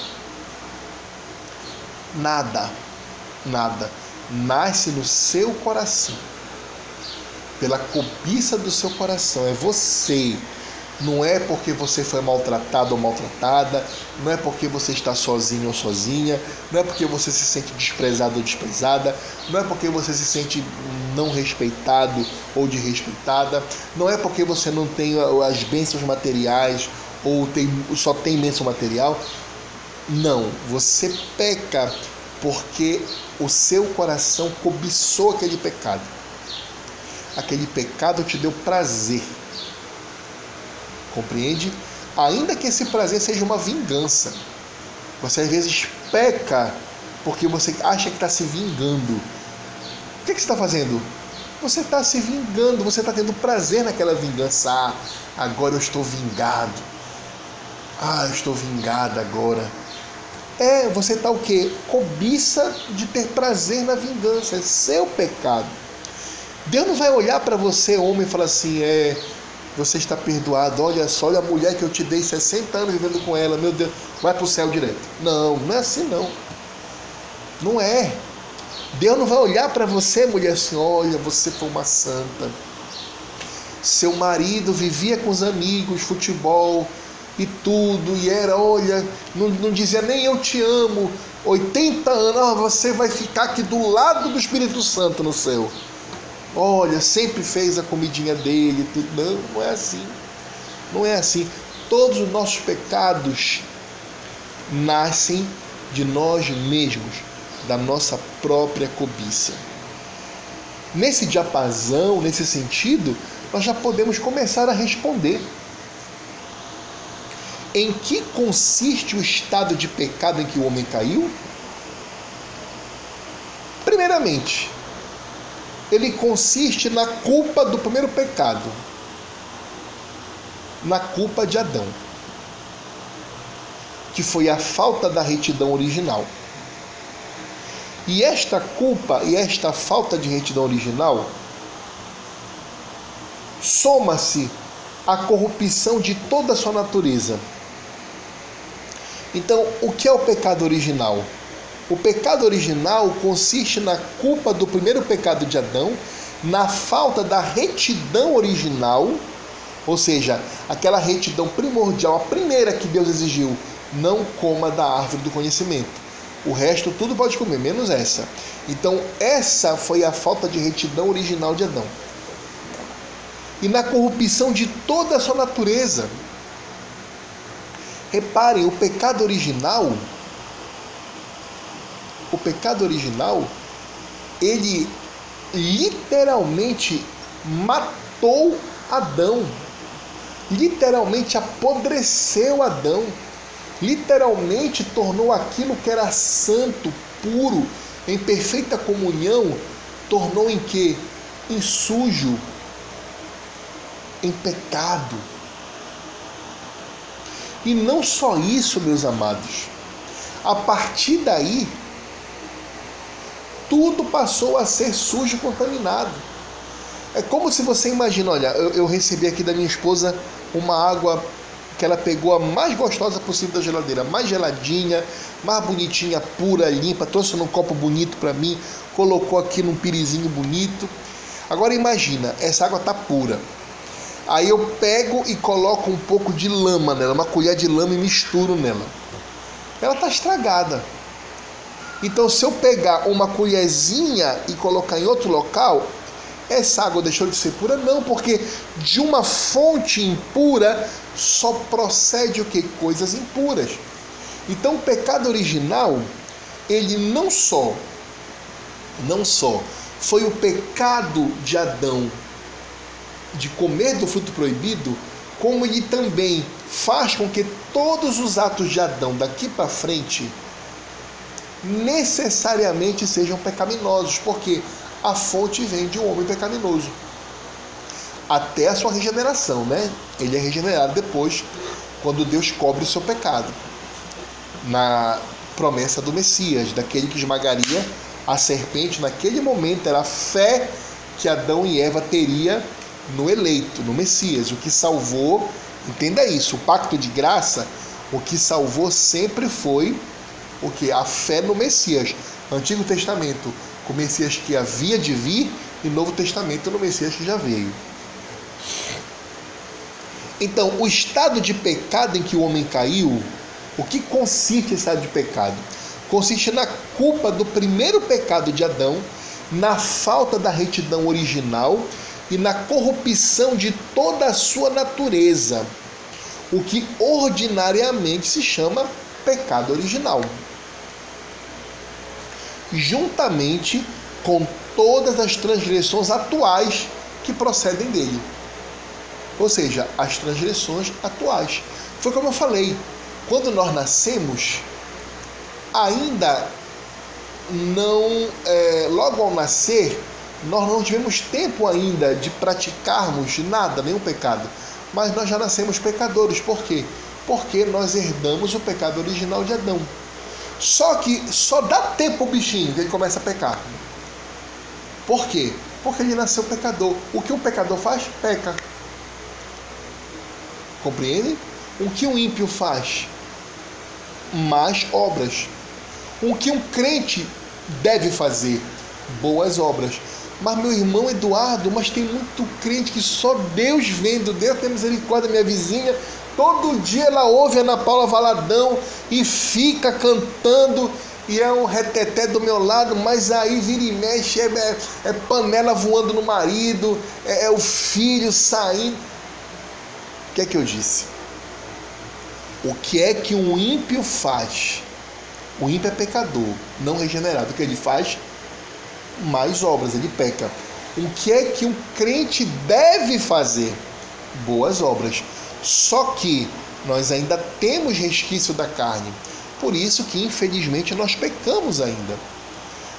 Nada, nada. Nasce no seu coração. Pela cobiça do seu coração. É você não é porque você foi maltratado ou maltratada, não é porque você está sozinho ou sozinha, não é porque você se sente desprezado ou desprezada, não é porque você se sente não respeitado ou desrespeitada, não é porque você não tem as bênçãos materiais ou tem, só tem bênção material. Não, você peca porque o seu coração cobiçou aquele pecado. Aquele pecado te deu prazer Compreende? Ainda que esse prazer seja uma vingança. Você às vezes peca porque você acha que está se vingando. O que, que você está fazendo? Você está se vingando, você está tendo prazer naquela vingança. Ah, agora eu estou vingado. Ah, eu estou vingada agora. É, você está o quê? Cobiça de ter prazer na vingança. É seu pecado. Deus não vai olhar para você, homem, e falar assim: é, você está perdoado. Olha só, olha a mulher que eu te dei 60 anos vivendo com ela, meu Deus, vai para o céu direto. Não, não é assim não. Não é. Deus não vai olhar para você, mulher, assim, olha, você foi uma santa. Seu marido vivia com os amigos, futebol e tudo, e era, olha, não, não dizia nem eu te amo. 80 anos, você vai ficar aqui do lado do Espírito Santo no céu. Olha, sempre fez a comidinha dele. Não, não é assim. Não é assim. Todos os nossos pecados nascem de nós mesmos, da nossa própria cobiça. Nesse diapasão, nesse sentido, nós já podemos começar a responder. Em que consiste o estado de pecado em que o homem caiu? Primeiramente, ele consiste na culpa do primeiro pecado, na culpa de Adão, que foi a falta da retidão original. E esta culpa e esta falta de retidão original soma-se à corrupção de toda a sua natureza. Então, o que é o pecado original? O pecado original consiste na culpa do primeiro pecado de Adão, na falta da retidão original, ou seja, aquela retidão primordial, a primeira que Deus exigiu, não coma da árvore do conhecimento. O resto tudo pode comer, menos essa. Então, essa foi a falta de retidão original de Adão. E na corrupção de toda a sua natureza. Reparem, o pecado original o pecado original, ele literalmente matou Adão, literalmente apodreceu Adão, literalmente tornou aquilo que era santo, puro, em perfeita comunhão, tornou em que? Em sujo, em pecado. E não só isso, meus amados. A partir daí, tudo passou a ser sujo e contaminado. É como se você imagina, olha, eu, eu recebi aqui da minha esposa uma água que ela pegou a mais gostosa possível da geladeira, mais geladinha, mais bonitinha, pura, limpa, trouxe num copo bonito para mim, colocou aqui num pirizinho bonito. Agora imagina, essa água tá pura. Aí eu pego e coloco um pouco de lama nela, uma colher de lama e misturo nela. Ela tá estragada. Então, se eu pegar uma colherzinha e colocar em outro local, essa água deixou de ser pura? Não, porque de uma fonte impura só procede o que? Coisas impuras. Então, o pecado original, ele não só, não só foi o pecado de Adão de comer do fruto proibido, como ele também faz com que todos os atos de Adão daqui para frente necessariamente sejam pecaminosos, porque a fonte vem de um homem pecaminoso. Até a sua regeneração, né? Ele é regenerado depois, quando Deus cobre o seu pecado. Na promessa do Messias, daquele que esmagaria a serpente, naquele momento era a fé que Adão e Eva teria no eleito, no Messias. O que salvou, entenda isso, o pacto de graça, o que salvou sempre foi o que? A fé no Messias. Antigo Testamento, com o Messias que havia de vir, e Novo Testamento no Messias que já veio. Então, o estado de pecado em que o homem caiu, o que consiste esse estado de pecado? Consiste na culpa do primeiro pecado de Adão, na falta da retidão original e na corrupção de toda a sua natureza, o que ordinariamente se chama pecado original juntamente com todas as transgressões atuais que procedem dele. Ou seja, as transgressões atuais. Foi como eu falei, quando nós nascemos, ainda não, é, logo ao nascer, nós não tivemos tempo ainda de praticarmos nada, nenhum pecado. Mas nós já nascemos pecadores. Por quê? Nós herdamos o pecado original de Adão. Só que só dá tempo o bichinho que ele começa a pecar. Por quê? Porque ele nasceu pecador. O que um pecador faz? Peca. Compreende? O que um ímpio faz? Mais obras. O que um crente deve fazer? Boas obras. Mas meu irmão Eduardo, mas tem muito crente que só Deus vendo, Deus tem misericórdia, minha vizinha, todo dia ela ouve Ana Paula Valadão e fica cantando e é um reteté do meu lado, mas aí vira e mexe, é, é, é panela voando no marido, é, é o filho saindo. O que é que eu disse? O que é que um ímpio faz? O ímpio é pecador, não regenerado. O que ele faz? mais obras, ele peca. O que é que um crente deve fazer? Boas obras. Só que nós ainda temos resquício da carne. Por isso que infelizmente nós pecamos ainda.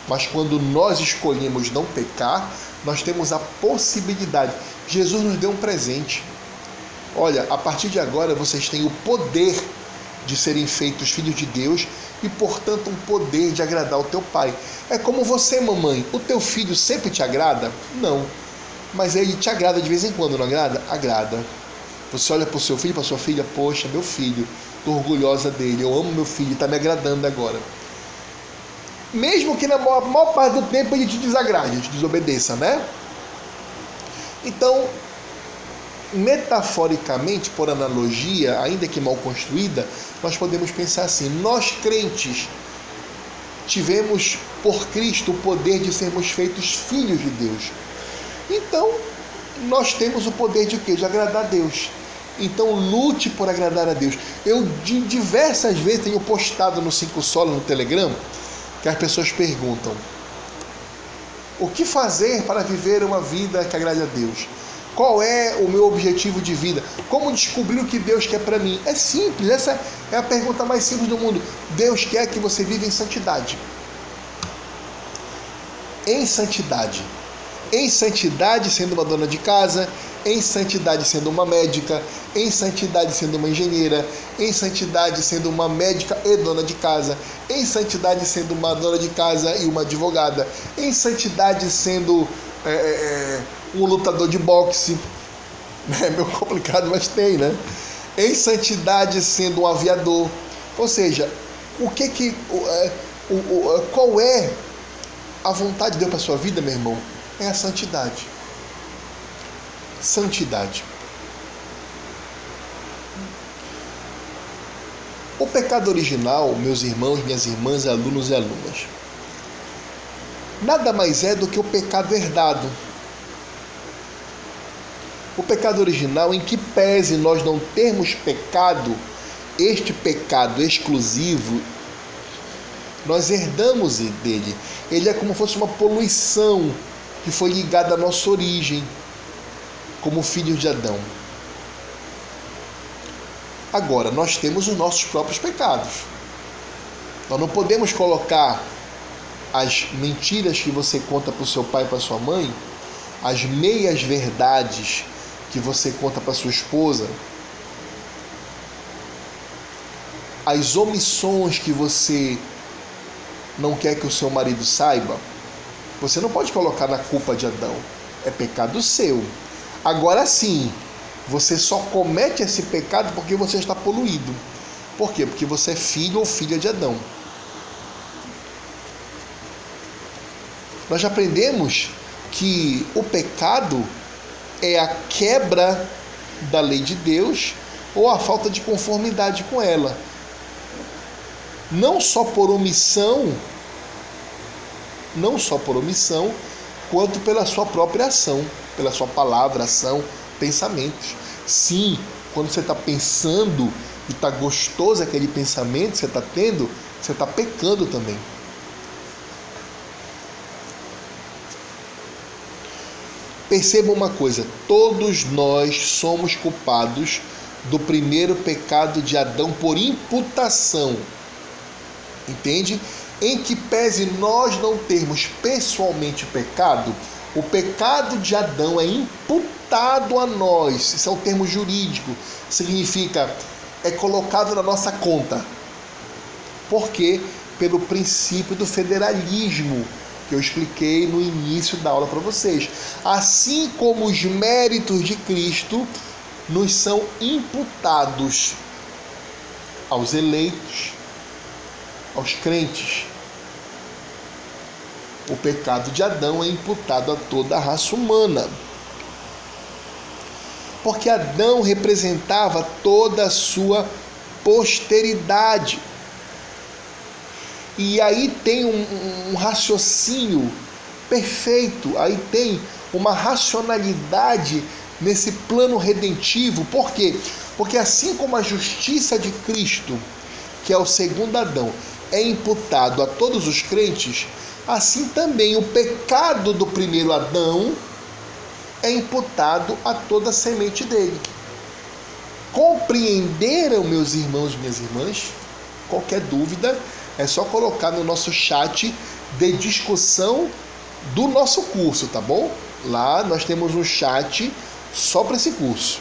Mas quando nós escolhemos não pecar, nós temos a possibilidade. Jesus nos deu um presente. Olha, a partir de agora vocês têm o poder de serem feitos filhos de Deus e, portanto, um poder de agradar o teu pai. É como você, mamãe. O teu filho sempre te agrada? Não. Mas ele te agrada de vez em quando, não agrada? Agrada. Você olha para o seu filho, para sua filha, poxa, meu filho, estou orgulhosa dele, eu amo meu filho, está me agradando agora. Mesmo que na maior, maior parte do tempo ele te desagrade, te desobedeça, né? Então, metaforicamente, por analogia, ainda que mal construída, nós podemos pensar assim: nós crentes tivemos por Cristo o poder de sermos feitos filhos de Deus. Então, nós temos o poder de quê? De agradar a Deus. Então, lute por agradar a Deus. Eu de diversas vezes tenho postado no Cinco Solo no Telegram que as pessoas perguntam: o que fazer para viver uma vida que agrade a Deus? Qual é o meu objetivo de vida? Como descobrir o que Deus quer para mim? É simples, essa é a pergunta mais simples do mundo. Deus quer que você viva em santidade. Em santidade. Em santidade, sendo uma dona de casa, em santidade, sendo uma médica, em santidade, sendo uma engenheira, em santidade, sendo uma médica e dona de casa, em santidade, sendo uma dona de casa e uma advogada, em santidade, sendo. É, é, é um lutador de boxe. É meio complicado, mas tem, né? Em santidade sendo um aviador. Ou seja, o que que é, o, o, qual é a vontade de Deus para sua vida, meu irmão? É a santidade. Santidade. O pecado original, meus irmãos, minhas irmãs, alunos e alunas, nada mais é do que o pecado herdado o pecado original, em que pese nós não termos pecado, este pecado exclusivo, nós herdamos dele. Ele é como se fosse uma poluição que foi ligada à nossa origem, como filhos de Adão. Agora, nós temos os nossos próprios pecados. Nós não podemos colocar as mentiras que você conta para o seu pai e para sua mãe, as meias verdades que você conta para sua esposa, as omissões que você não quer que o seu marido saiba, você não pode colocar na culpa de Adão. É pecado seu. Agora sim, você só comete esse pecado porque você está poluído. Por quê? Porque você é filho ou filha de Adão. Nós já aprendemos que o pecado é a quebra da lei de Deus ou a falta de conformidade com ela. Não só por omissão, não só por omissão, quanto pela sua própria ação, pela sua palavra, ação, pensamentos. Sim, quando você está pensando e está gostoso aquele pensamento que você está tendo, você está pecando também. Perceba uma coisa: todos nós somos culpados do primeiro pecado de Adão por imputação. Entende? Em que pese nós não termos pessoalmente pecado, o pecado de Adão é imputado a nós. Isso é um termo jurídico. Significa é colocado na nossa conta. Por quê? Pelo princípio do federalismo que eu expliquei no início da aula para vocês. Assim como os méritos de Cristo nos são imputados aos eleitos, aos crentes. O pecado de Adão é imputado a toda a raça humana. Porque Adão representava toda a sua posteridade. E aí tem um, um raciocínio perfeito, aí tem uma racionalidade nesse plano redentivo. Por quê? Porque assim como a justiça de Cristo, que é o segundo Adão, é imputado a todos os crentes, assim também o pecado do primeiro Adão é imputado a toda a semente dele. Compreenderam, meus irmãos e minhas irmãs? Qualquer dúvida, é só colocar no nosso chat de discussão do nosso curso, tá bom? Lá nós temos um chat só para esse curso.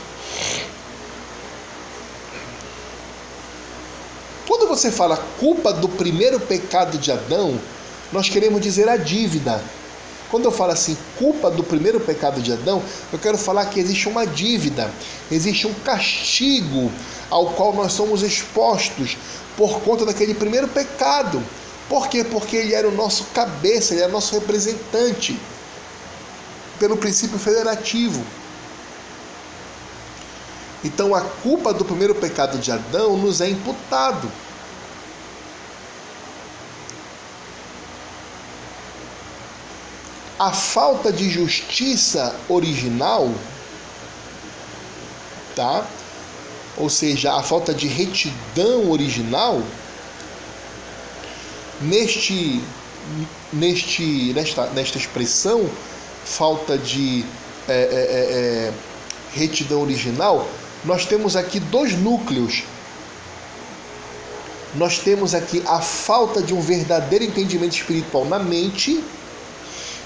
Quando você fala culpa do primeiro pecado de Adão, nós queremos dizer a dívida. Quando eu falo assim, culpa do primeiro pecado de Adão, eu quero falar que existe uma dívida, existe um castigo ao qual nós somos expostos por conta daquele primeiro pecado. Por quê? Porque ele era o nosso cabeça, ele era o nosso representante pelo princípio federativo. Então a culpa do primeiro pecado de Adão nos é imputado. A falta de justiça original, tá? ou seja, a falta de retidão original, neste, neste, nesta, nesta expressão, falta de é, é, é, é, retidão original, nós temos aqui dois núcleos. Nós temos aqui a falta de um verdadeiro entendimento espiritual na mente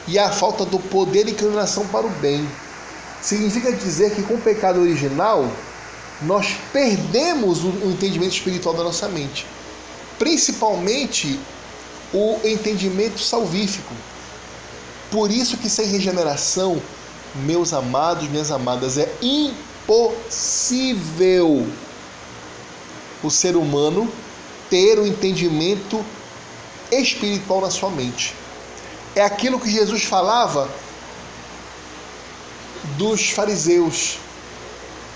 e a falta do poder e inclinação para o bem. Significa dizer que com o pecado original, nós perdemos o entendimento espiritual da nossa mente, principalmente o entendimento salvífico. Por isso que sem regeneração, meus amados, minhas amadas, é impossível o ser humano ter o entendimento espiritual na sua mente. É aquilo que Jesus falava dos fariseus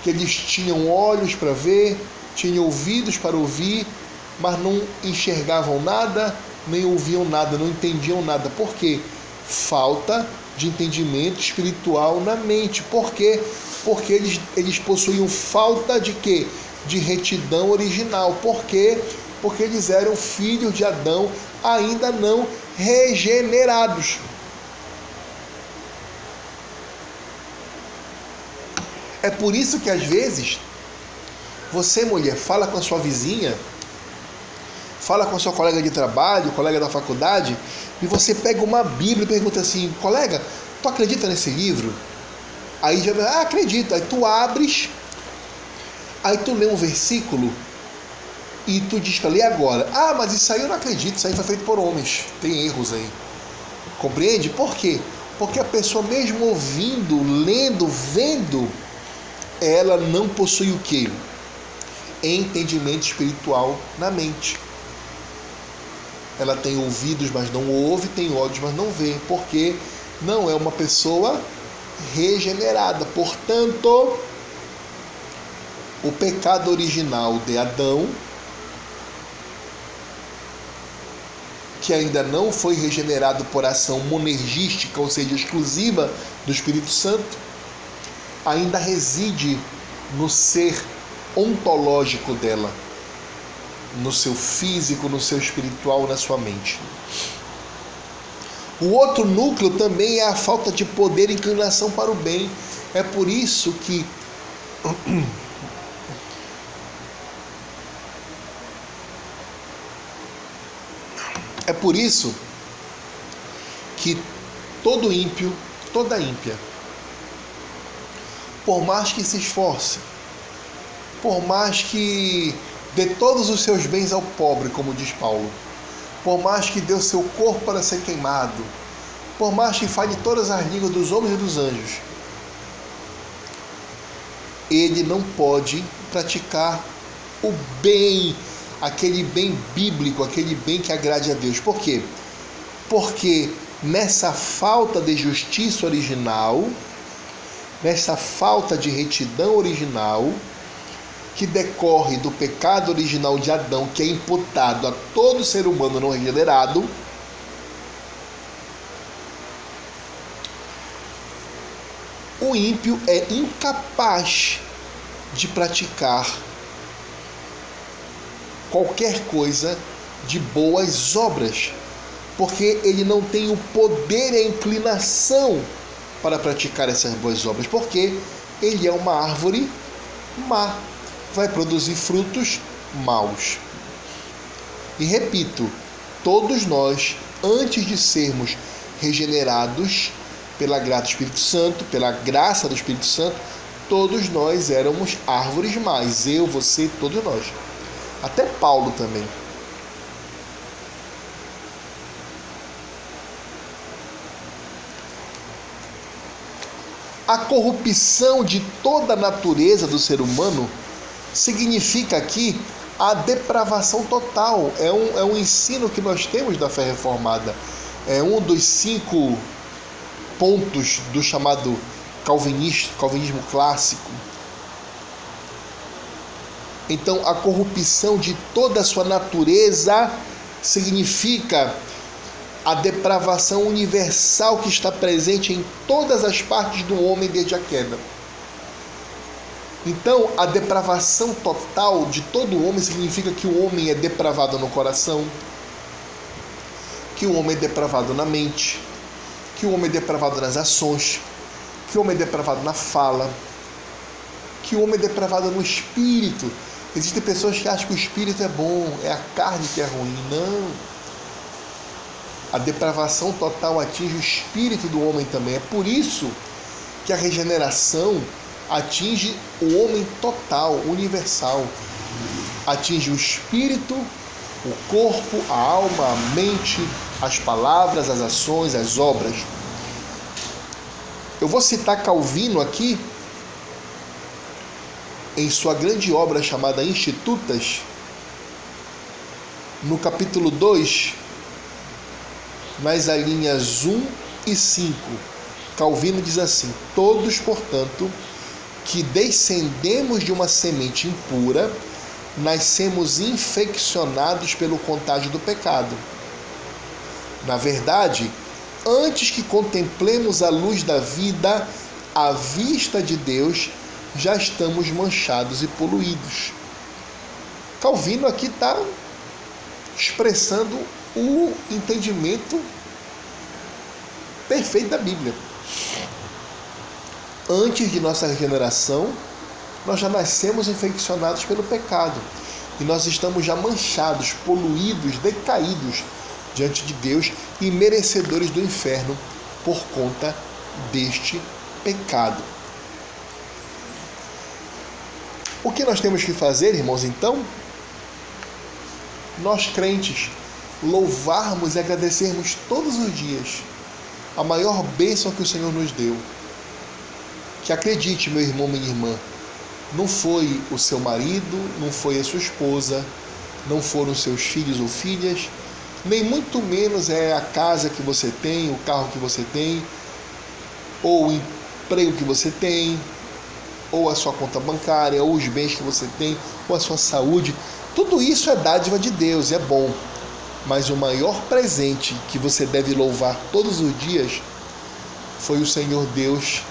que eles tinham olhos para ver, tinham ouvidos para ouvir, mas não enxergavam nada, nem ouviam nada, não entendiam nada. Por quê? Falta de entendimento espiritual na mente. Por quê? Porque eles, eles possuíam falta de quê? De retidão original. Por quê? Porque eles eram filhos de Adão, ainda não regenerados. É por isso que às vezes Você, mulher, fala com a sua vizinha, fala com a sua colega de trabalho, colega da faculdade, e você pega uma Bíblia e pergunta assim: colega, tu acredita nesse livro? Aí já ah, acredito. Aí tu abres, aí tu lê um versículo e tu diz para ler agora. Ah, mas isso aí eu não acredito, isso aí foi feito por homens. Tem erros aí. Compreende? Por quê? Porque a pessoa mesmo ouvindo, lendo, vendo, ela não possui o quê? Entendimento espiritual na mente. Ela tem ouvidos, mas não ouve, tem olhos, mas não vê, porque não é uma pessoa regenerada. Portanto, o pecado original de Adão, que ainda não foi regenerado por ação monergística, ou seja, exclusiva do Espírito Santo, ainda reside no ser ontológico dela, no seu físico, no seu espiritual, na sua mente. O outro núcleo também é a falta de poder e inclinação para o bem. É por isso que É por isso que todo ímpio, toda ímpia, por mais que se esforce, por mais que dê todos os seus bens ao pobre, como diz Paulo, por mais que dê o seu corpo para ser queimado, por mais que fale todas as línguas dos homens e dos anjos, ele não pode praticar o bem, aquele bem bíblico, aquele bem que agrade a Deus. Por quê? Porque nessa falta de justiça original, nessa falta de retidão original, que decorre do pecado original de Adão, que é imputado a todo ser humano não regenerado, o ímpio é incapaz de praticar qualquer coisa de boas obras, porque ele não tem o poder e a inclinação para praticar essas boas obras, porque ele é uma árvore má vai produzir frutos maus. E repito, todos nós, antes de sermos regenerados pela graça do Espírito Santo, pela graça do Espírito Santo, todos nós éramos árvores mais. Eu, você, todos nós. Até Paulo também. A corrupção de toda a natureza do ser humano significa aqui a depravação total. É um, é um ensino que nós temos da fé reformada. É um dos cinco pontos do chamado calvinismo, calvinismo clássico. Então, a corrupção de toda a sua natureza significa a depravação universal que está presente em todas as partes do homem desde a queda. Então, a depravação total de todo homem significa que o homem é depravado no coração, que o homem é depravado na mente, que o homem é depravado nas ações, que o homem é depravado na fala, que o homem é depravado no espírito. Existem pessoas que acham que o espírito é bom, é a carne que é ruim. Não. A depravação total atinge o espírito do homem também. É por isso que a regeneração atinge o homem total, universal. Atinge o espírito, o corpo, a alma, a mente, as palavras, as ações, as obras. Eu vou citar Calvino aqui, em sua grande obra chamada Institutas, no capítulo 2, nas linhas 1 e 5. Calvino diz assim: Todos, portanto, que descendemos de uma semente impura, nascemos infeccionados pelo contágio do pecado. Na verdade, antes que contemplemos a luz da vida, à vista de Deus, já estamos manchados e poluídos. Calvino aqui está expressando o entendimento perfeito da Bíblia antes de nossa regeneração, nós já nascemos infeccionados pelo pecado e nós estamos já manchados, poluídos, decaídos diante de Deus e merecedores do inferno por conta deste pecado. O que nós temos que fazer, irmãos, então? Nós crentes louvarmos e agradecermos todos os dias a maior bênção que o Senhor nos deu. Que acredite, meu irmão, minha irmã, não foi o seu marido, não foi a sua esposa, não foram seus filhos ou filhas, nem muito menos é a casa que você tem, o carro que você tem, ou o emprego que você tem, ou a sua conta bancária, ou os bens que você tem, ou a sua saúde. Tudo isso é dádiva de Deus, é bom. Mas o maior presente que você deve louvar todos os dias foi o Senhor Deus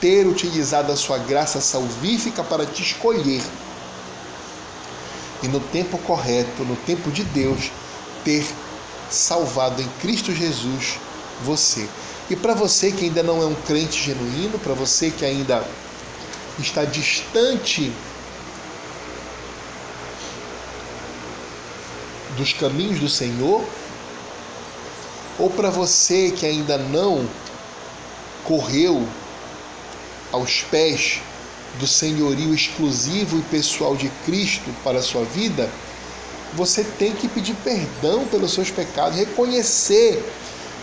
ter utilizado a sua graça salvífica para te escolher. E no tempo correto, no tempo de Deus, ter salvado em Cristo Jesus você. E para você que ainda não é um crente genuíno, para você que ainda está distante dos caminhos do Senhor, ou para você que ainda não correu aos pés do senhorio exclusivo e pessoal de Cristo para a sua vida, você tem que pedir perdão pelos seus pecados, reconhecer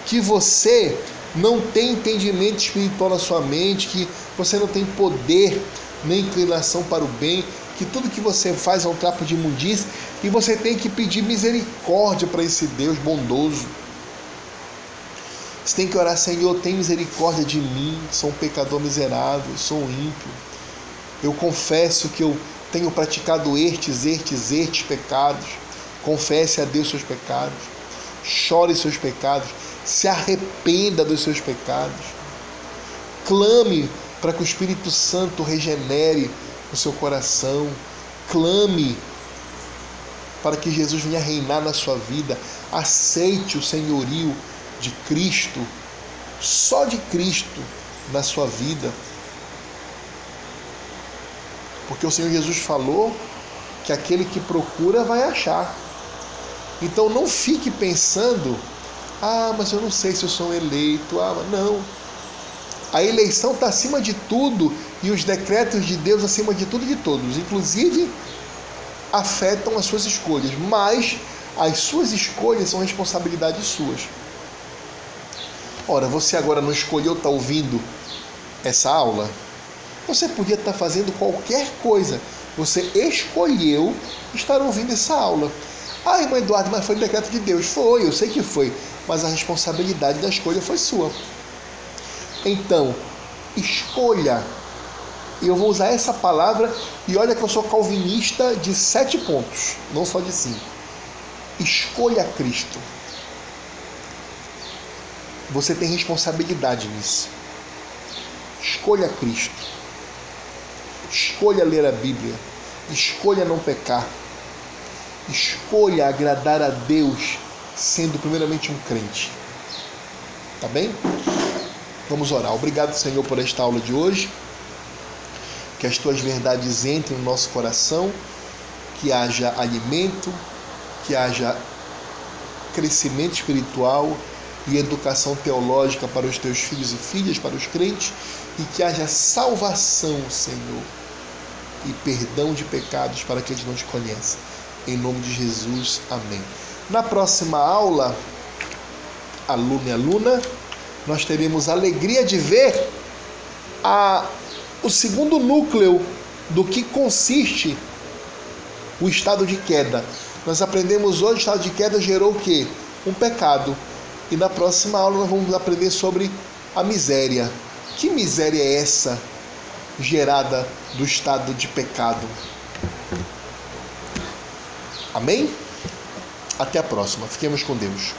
que você não tem entendimento espiritual na sua mente, que você não tem poder nem inclinação para o bem, que tudo que você faz é um trapo de imundície e você tem que pedir misericórdia para esse Deus bondoso. Você tem que orar, Senhor, tem misericórdia de mim, sou um pecador miserável, sou um ímpio. Eu confesso que eu tenho praticado estes, estes, estes pecados. Confesse a Deus seus pecados. Chore seus pecados. Se arrependa dos seus pecados. Clame para que o Espírito Santo regenere o seu coração. Clame para que Jesus venha reinar na sua vida. Aceite o senhorio de Cristo, só de Cristo na sua vida. Porque o Senhor Jesus falou que aquele que procura vai achar. Então não fique pensando, ah, mas eu não sei se eu sou eleito. Ah, não. A eleição está acima de tudo e os decretos de Deus acima de tudo e de todos, inclusive afetam as suas escolhas, mas as suas escolhas são responsabilidades suas. Ora, você agora não escolheu estar tá ouvindo essa aula? Você podia estar tá fazendo qualquer coisa. Você escolheu estar ouvindo essa aula. Ah, irmã Eduardo, mas foi decreto de Deus. Foi, eu sei que foi. Mas a responsabilidade da escolha foi sua. Então, escolha. E eu vou usar essa palavra. E olha que eu sou calvinista de sete pontos, não só de cinco. Escolha Cristo. Você tem responsabilidade nisso. Escolha Cristo. Escolha ler a Bíblia. Escolha não pecar. Escolha agradar a Deus sendo primeiramente um crente. Tá bem? Vamos orar. Obrigado, Senhor, por esta aula de hoje. Que as tuas verdades entrem no nosso coração, que haja alimento, que haja crescimento espiritual e educação teológica para os teus filhos e filhas, para os crentes, e que haja salvação, Senhor, e perdão de pecados para aqueles que não te conhecem. Em nome de Jesus, amém. Na próxima aula, aluno e aluna, nós teremos a alegria de ver a, o segundo núcleo do que consiste o estado de queda. Nós aprendemos hoje o estado de queda gerou o quê? Um pecado. E na próxima aula nós vamos aprender sobre a miséria. Que miséria é essa gerada do estado de pecado? Amém? Até a próxima. Fiquemos com Deus.